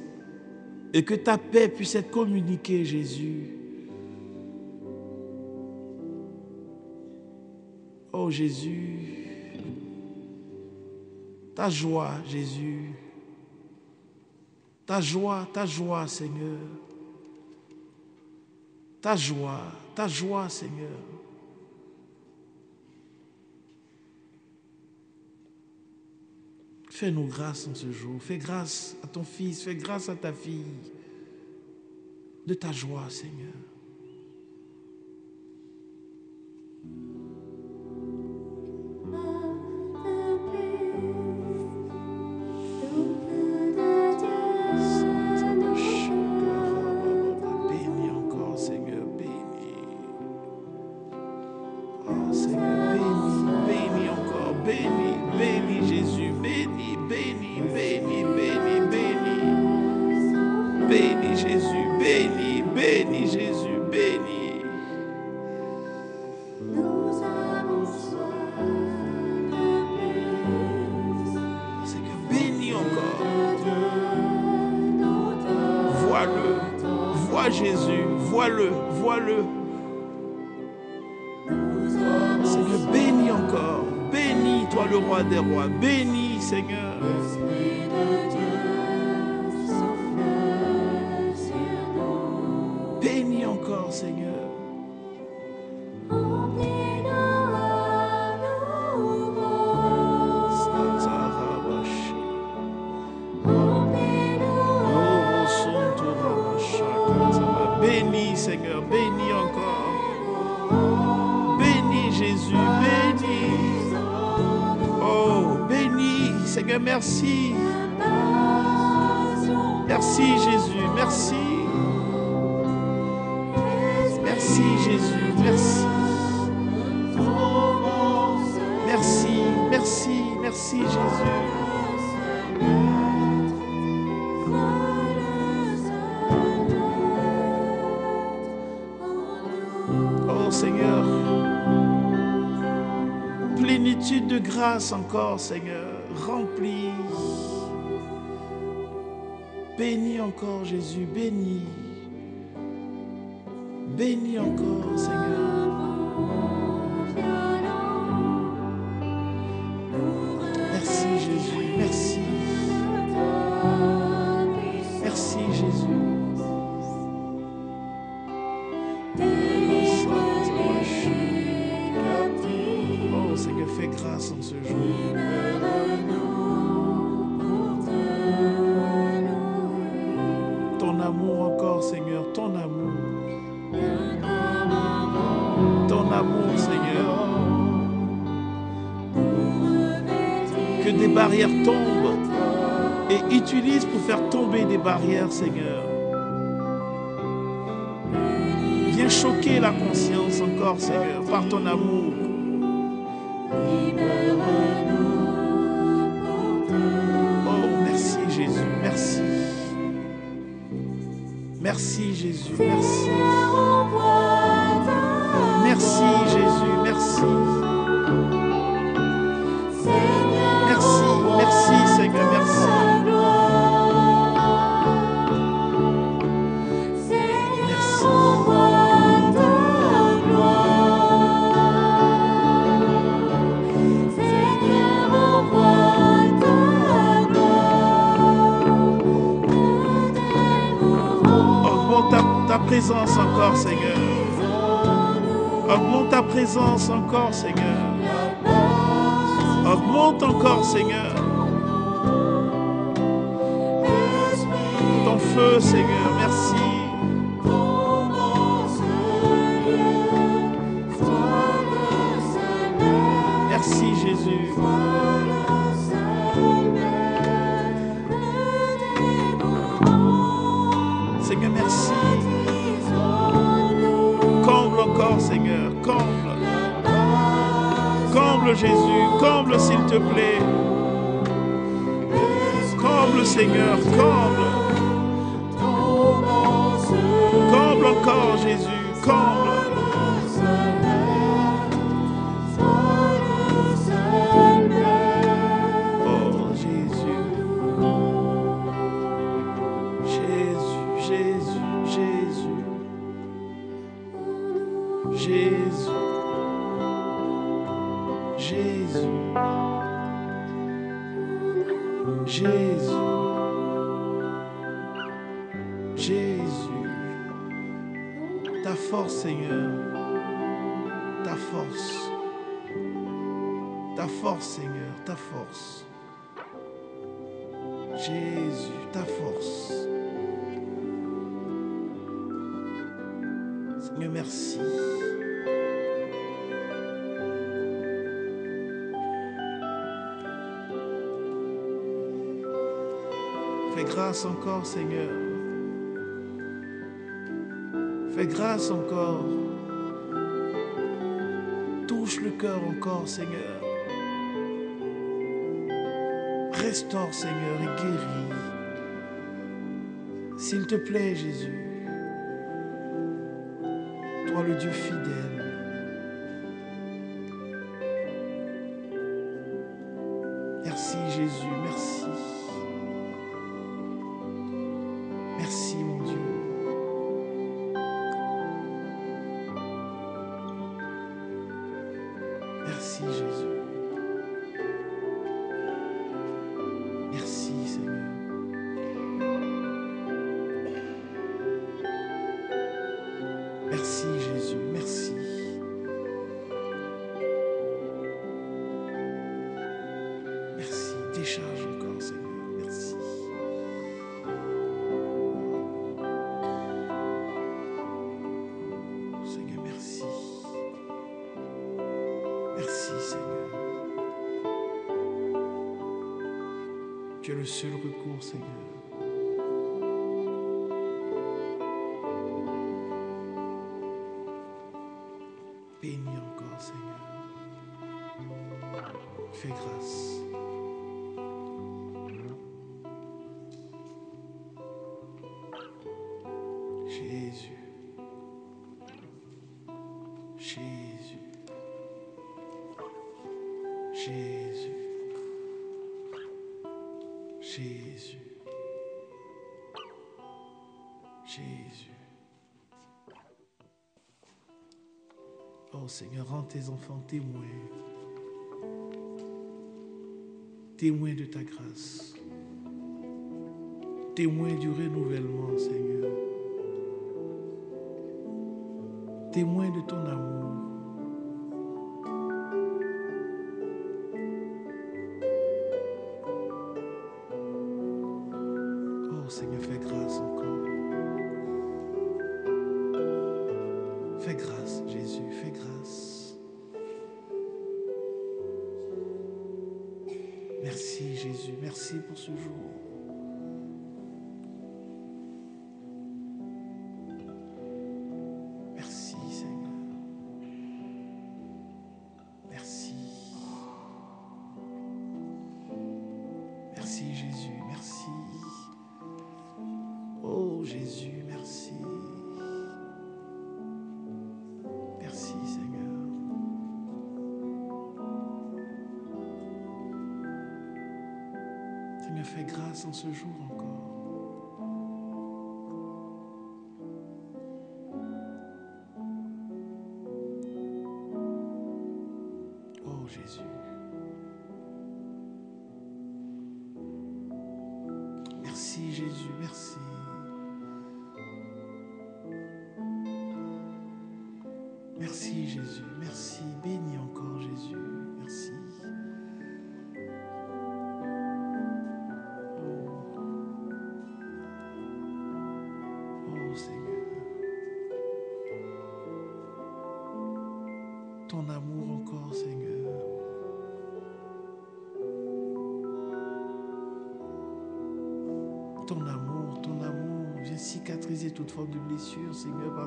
et que ta paix puisse être communiquée, Jésus. Oh Jésus, ta joie, Jésus, ta joie, ta joie, Seigneur, ta joie, ta joie, Seigneur. Fais-nous grâce en ce jour. Fais grâce à ton fils. Fais grâce à ta fille. De ta joie, Seigneur. Bénis, Seigneur. Bénis encore. Bénis, Jésus. Bénis. Oh, bénis, Seigneur. Merci. Merci, Jésus. Merci. Merci, Jésus. Merci. Merci, merci, merci, Jésus. Encore, Seigneur, remplis. Bénis encore, Jésus. Bénis faire tomber des barrières, Seigneur. Viens choquer la conscience encore, Seigneur, par ton amour. Encore, Seigneur. Augmente encore, Seigneur. grâce encore, Seigneur. Fais grâce encore. Touche le cœur encore, Seigneur. Restaure, Seigneur, et guéris. S'il te plaît, Jésus, toi le Dieu fidèle, Oh, Seigneur, rends tes enfants témoins. Témoins de ta grâce. Témoins du renouvellement, Seigneur. Témoins de ton amour.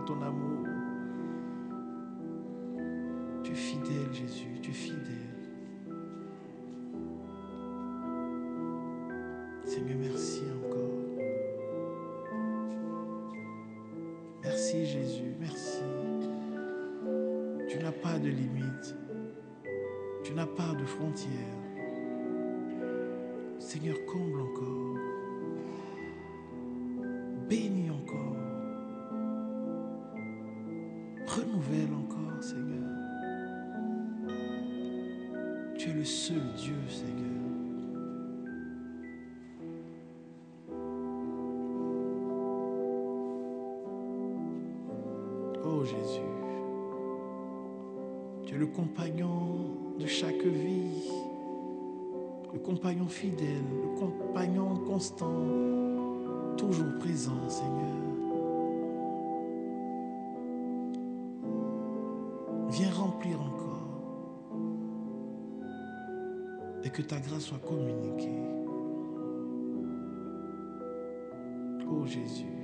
ton amour. seul Dieu, Seigneur. Oh Jésus, tu es le compagnon de chaque vie, le compagnon fidèle, le compagnon constant, toujours présent, Seigneur. que ta grâce soit communiquée. Oh Jésus.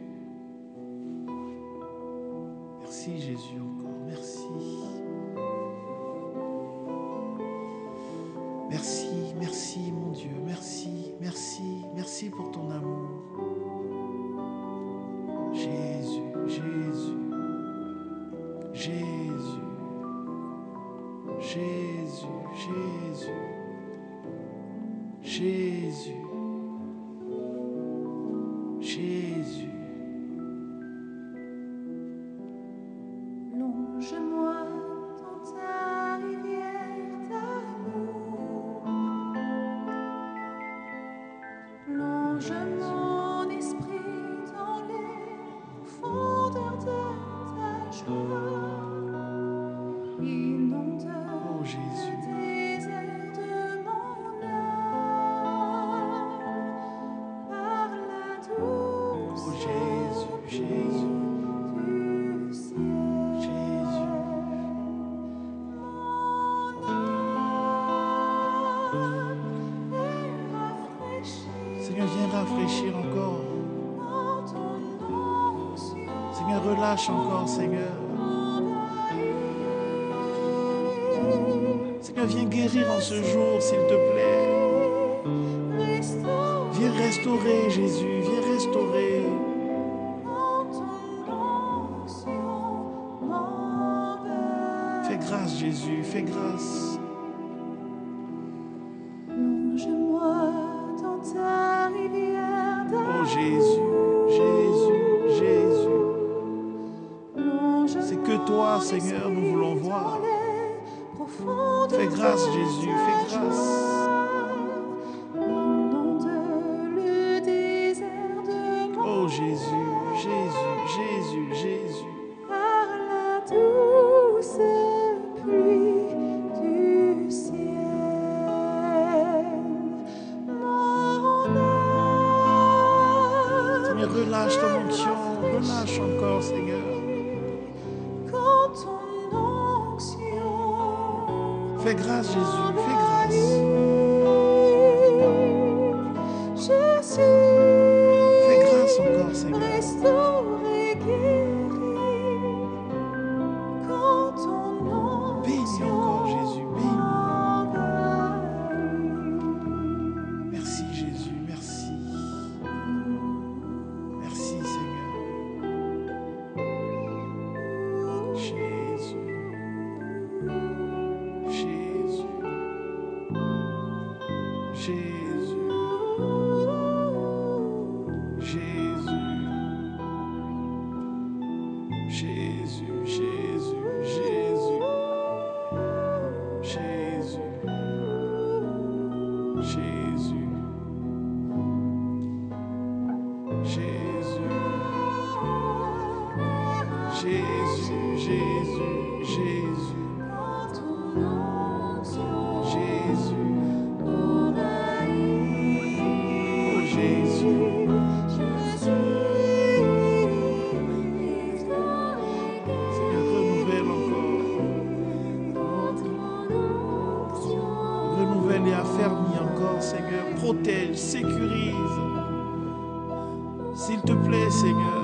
S'il te plaît, Seigneur.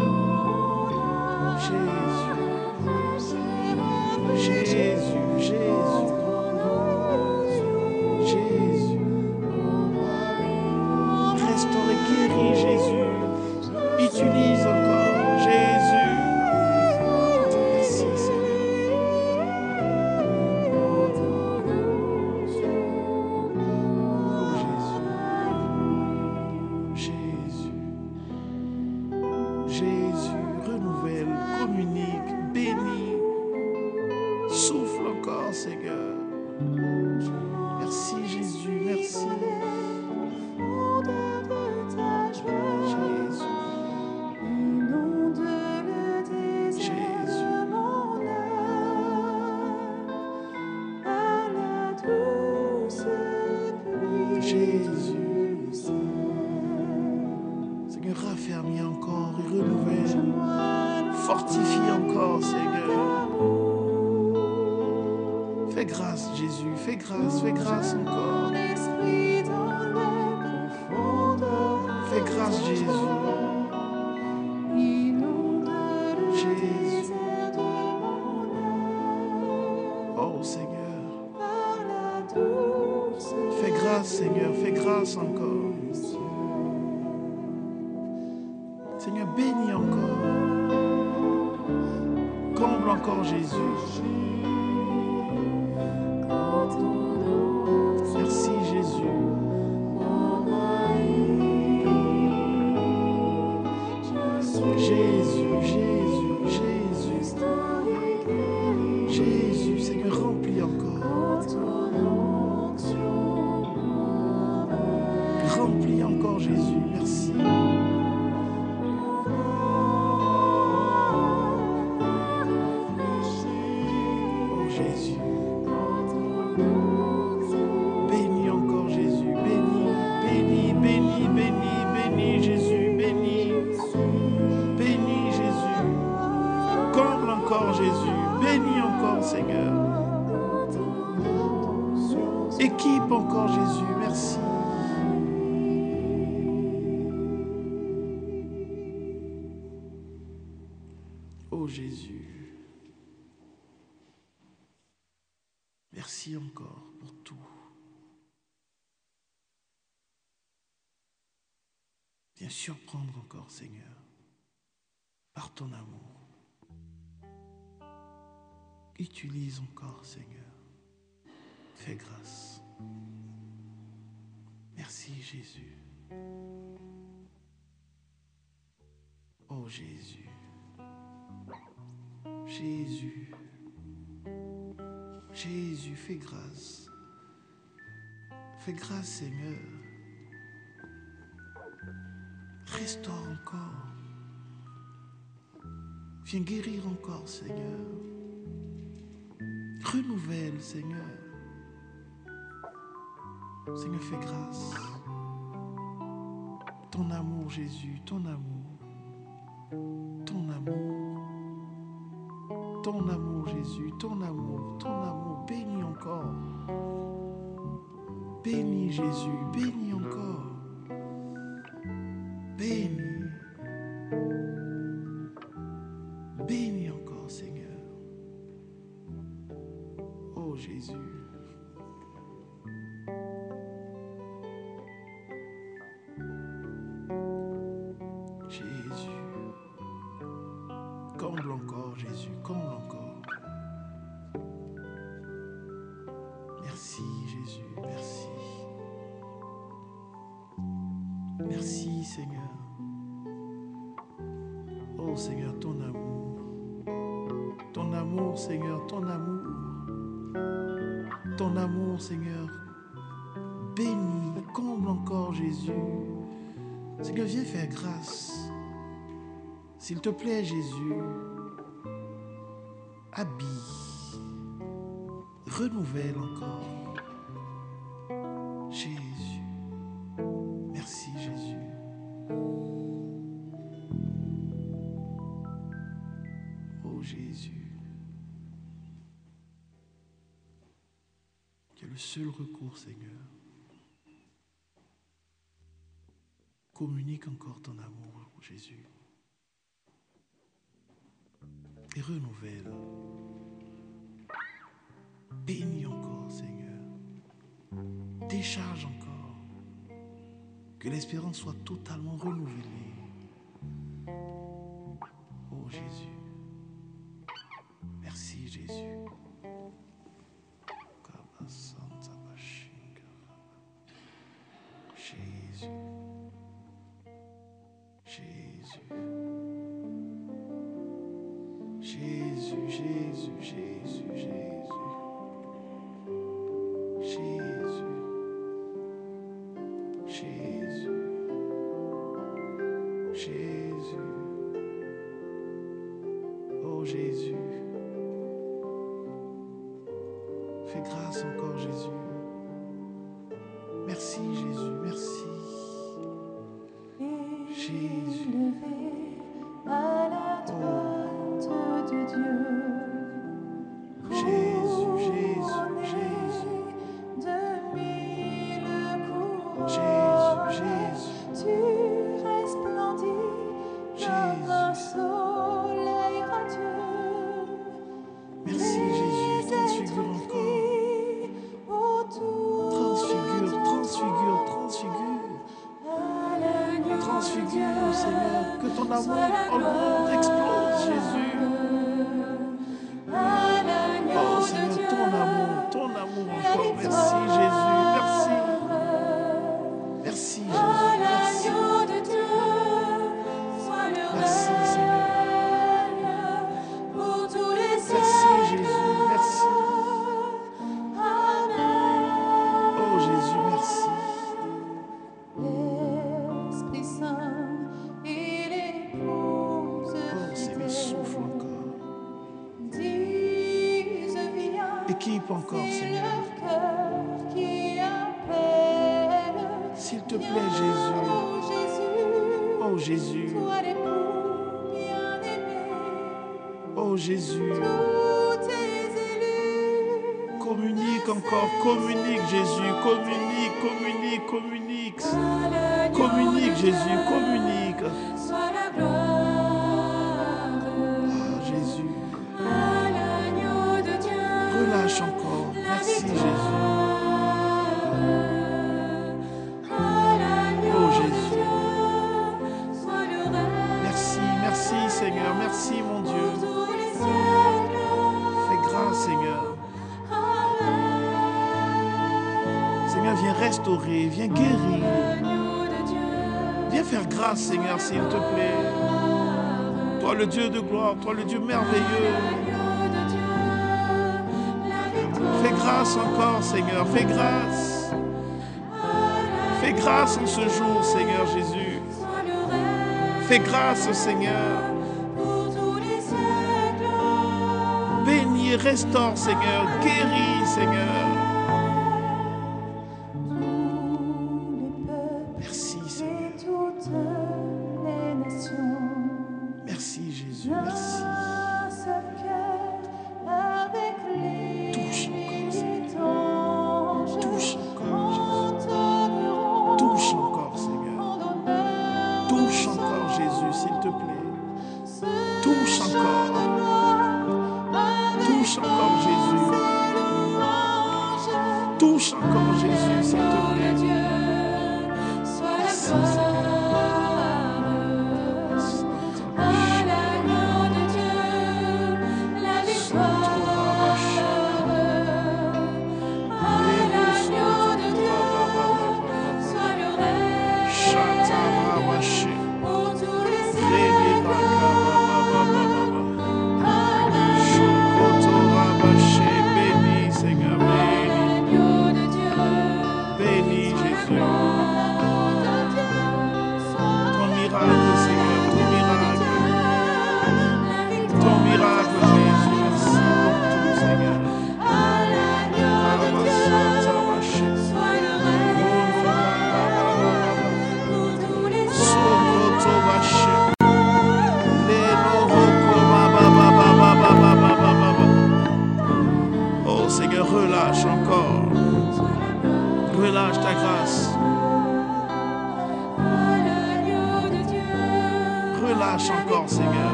Jésus. Jésus, Jésus. Surprendre encore, Seigneur, par ton amour. Utilise encore, Seigneur. Fais grâce. Merci, Jésus. Oh Jésus. Jésus. Jésus, fais grâce. Fais grâce, Seigneur. Restaure encore. Viens guérir encore, Seigneur. Renouvelle, Seigneur. Seigneur, fais grâce. Ton amour, Jésus, ton amour. Ton amour. Ton amour, Jésus, ton amour, ton amour. Bénis encore. Bénis, Jésus, bénis encore. Merci, Seigneur. Oh, Seigneur, ton amour. Ton amour, Seigneur, ton amour. Ton amour, Seigneur. Bénis, comble encore, Jésus. Seigneur, viens faire grâce. S'il te plaît, Jésus, habille, renouvelle encore. Seigneur. Communique encore ton amour, Jésus. Et renouvelle. Bénis encore, Seigneur. Décharge encore. Que l'espérance soit totalement renouvelée. Oh Jésus. le Dieu merveilleux. Fais grâce encore, Seigneur, fais grâce. Fais grâce en ce jour, Seigneur Jésus. Fais grâce, Seigneur. Bénis, restaure, Seigneur. Guéris, Seigneur.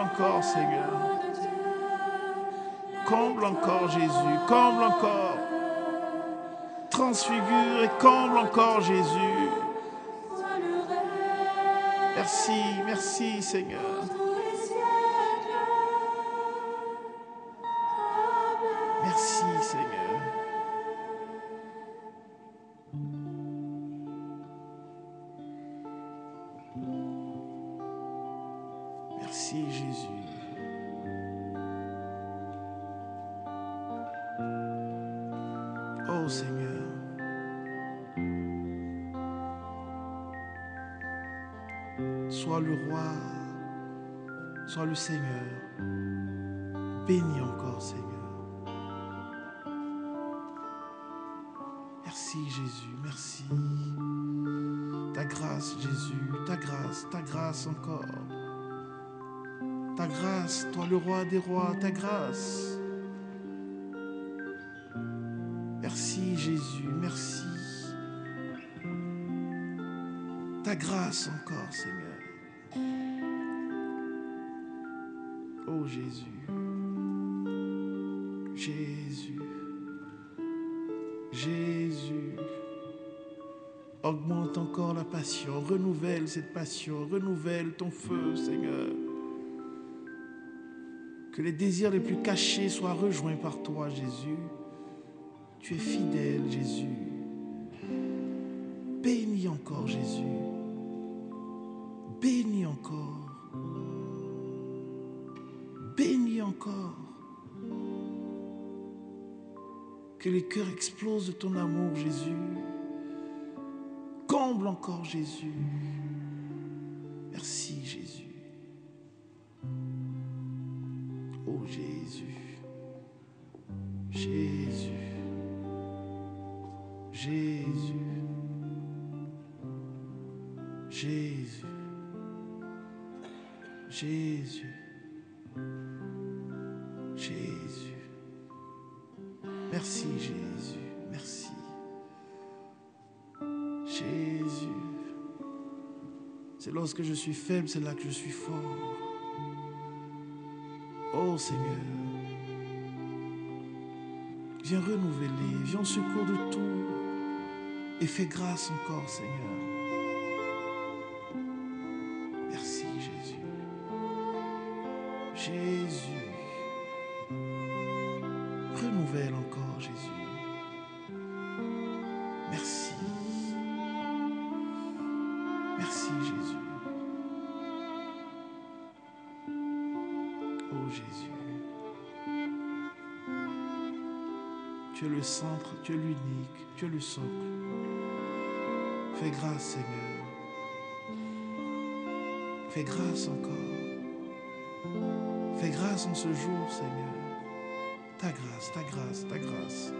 Encore, Seigneur. Comble encore, Jésus. Comble encore. Transfigure et comble encore, Jésus. Merci, merci, Seigneur. Sois le Seigneur. Bénis encore, Seigneur. Merci Jésus, merci. Ta grâce, Jésus, ta grâce, ta grâce encore. Ta grâce, toi le roi des rois, ta grâce. Merci Jésus, merci. Ta grâce encore, Seigneur. Oh Jésus. Jésus. Jésus. Augmente encore la passion, renouvelle cette passion, renouvelle ton feu, Seigneur. Que les désirs les plus cachés soient rejoints par toi, Jésus. Tu es fidèle, Jésus. Bénis encore, Jésus. Bénis encore. Que les cœurs explosent de ton amour, Jésus. Comble encore, Jésus. Lorsque je suis faible, c'est là que je suis fort. Oh Seigneur. Viens renouveler, viens au secours de tout et fais grâce encore, Seigneur. Fais grâce, Seigneur. Fais grâce encore. Fais grâce en ce jour, Seigneur. Ta grâce, ta grâce, ta grâce.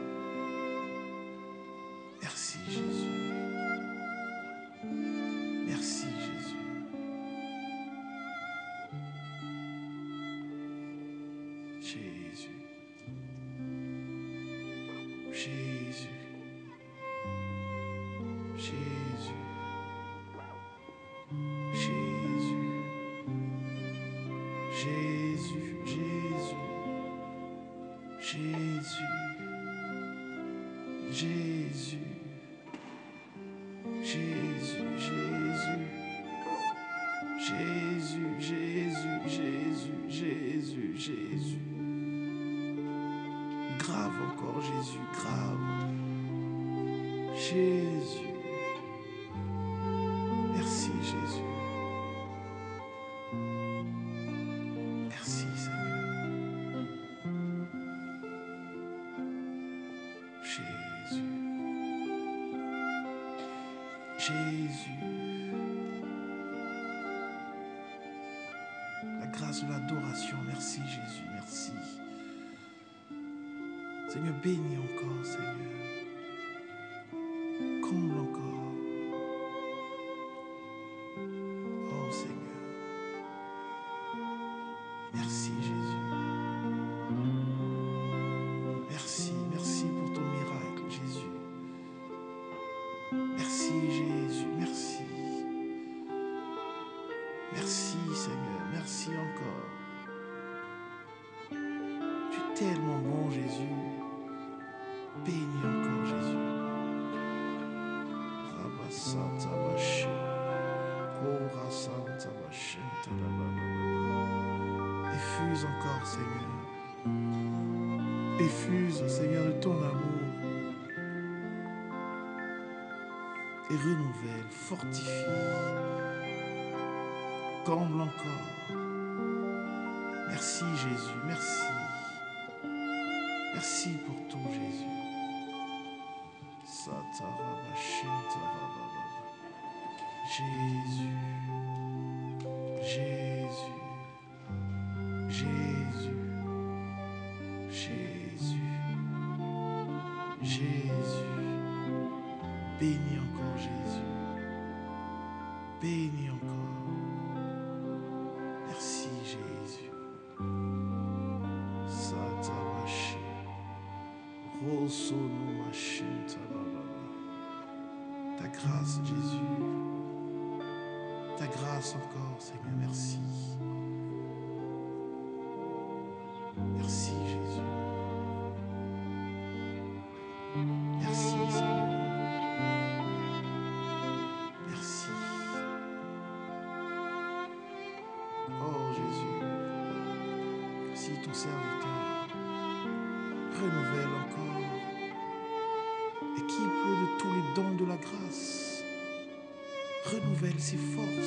Merci Jésus, merci. Merci pour ton Jésus. Jésus, Jésus, Jésus, Jésus, Jésus, béni velho se for.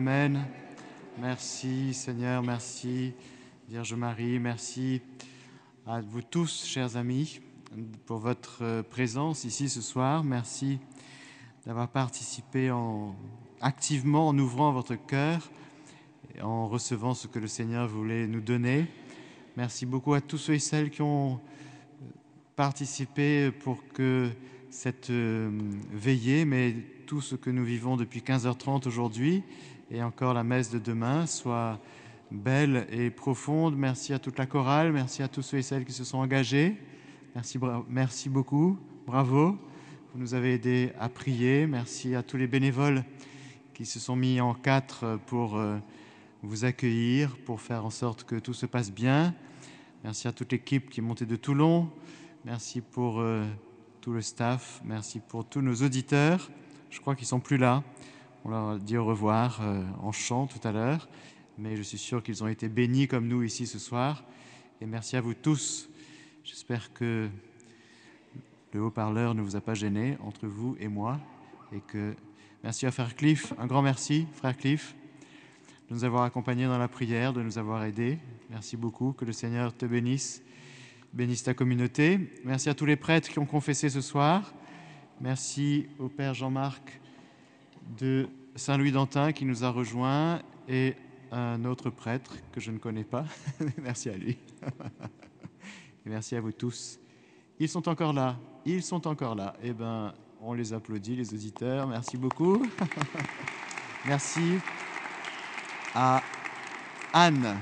Amen. Merci Seigneur, merci Vierge Marie, merci à vous tous, chers amis, pour votre euh, présence ici ce soir. Merci d'avoir participé en, activement en ouvrant votre cœur et en recevant ce que le Seigneur voulait nous donner. Merci beaucoup à tous ceux et celles qui ont participé pour que cette euh, veillée, mais tout ce que nous vivons depuis 15h30 aujourd'hui et encore la messe de demain soit belle et profonde. Merci à toute la chorale, merci à tous ceux et celles qui se sont engagés. Merci, beaucoup, bravo. Vous nous avez aidés à prier. Merci à tous les bénévoles qui se sont mis en quatre pour euh, vous accueillir, pour faire en sorte que tout se passe bien. Merci à toute l'équipe qui est montée de Toulon. Merci pour euh, tout le staff. Merci pour tous nos auditeurs. Je crois qu'ils sont plus là. On leur dit au revoir euh, en chant tout à l'heure. Mais je suis sûr qu'ils ont été bénis comme nous ici ce soir. Et merci à vous tous. J'espère que le haut-parleur ne vous a pas gêné entre vous et moi. Et que merci à Frère Cliff. Un grand merci, Frère Cliff, de nous avoir accompagnés dans la prière, de nous avoir aidés. Merci beaucoup. Que le Seigneur te bénisse, bénisse ta communauté. Merci à tous les prêtres qui ont confessé ce soir. Merci au Père Jean-Marc de Saint-Louis d'Antin qui nous a rejoints et un autre prêtre que je ne connais pas. [LAUGHS] merci à lui. [LAUGHS] merci à vous tous. Ils sont encore là. Ils sont encore là. Eh bien, on les applaudit, les auditeurs. Merci beaucoup. [LAUGHS] merci à Anne.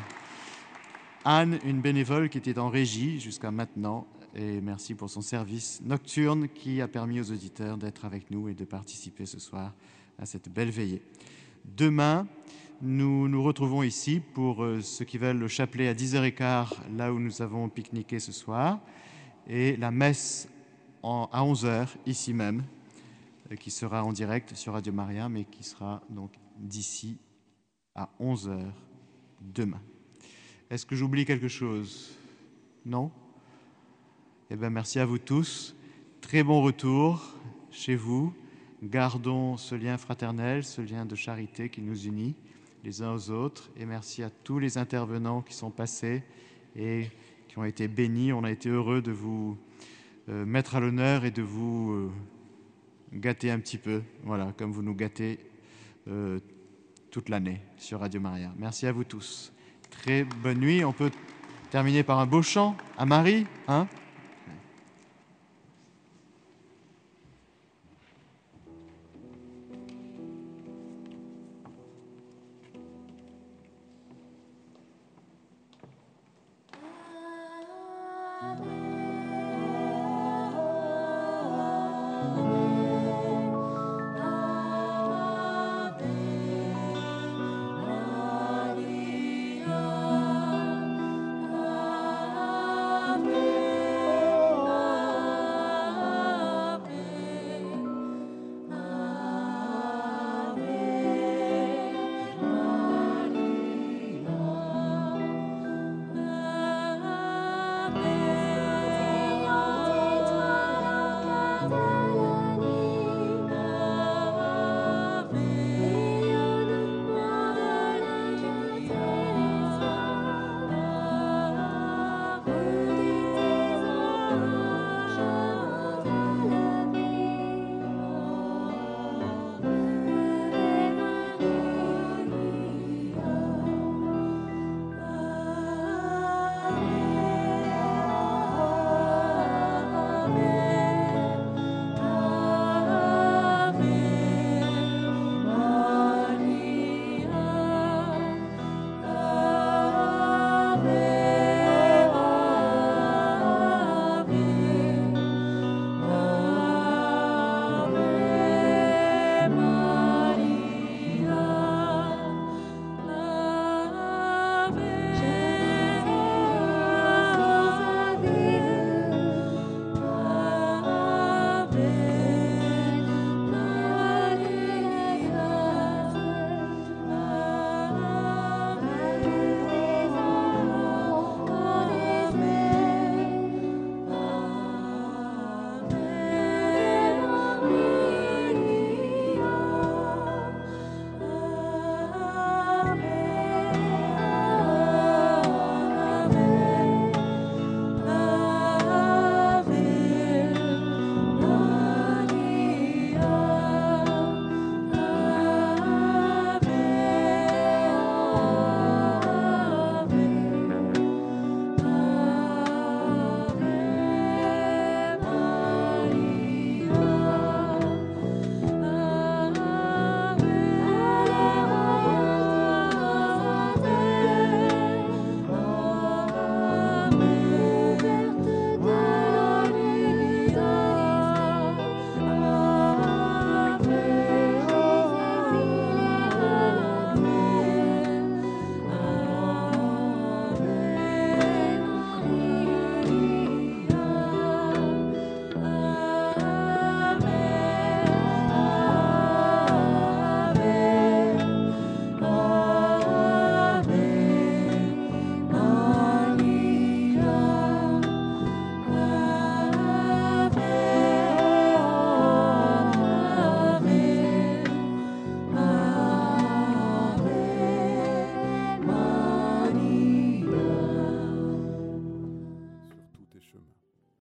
Anne, une bénévole qui était en régie jusqu'à maintenant. Et merci pour son service nocturne qui a permis aux auditeurs d'être avec nous et de participer ce soir à cette belle veillée. Demain, nous nous retrouvons ici pour euh, ceux qui veulent le chapelet à 10h15, là où nous avons pique-niqué ce soir, et la messe à 11h, ici même, euh, qui sera en direct sur Radio Maria, mais qui sera donc d'ici à 11h demain. Est-ce que j'oublie quelque chose? Non? Eh bien, merci à vous tous. Très bon retour chez vous. Gardons ce lien fraternel, ce lien de charité qui nous unit les uns aux autres. Et merci à tous les intervenants qui sont passés et qui ont été bénis. On a été heureux de vous euh, mettre à l'honneur et de vous euh, gâter un petit peu, voilà, comme vous nous gâtez euh, toute l'année sur Radio Maria. Merci à vous tous. Très bonne nuit. On peut terminer par un beau chant à Marie, hein?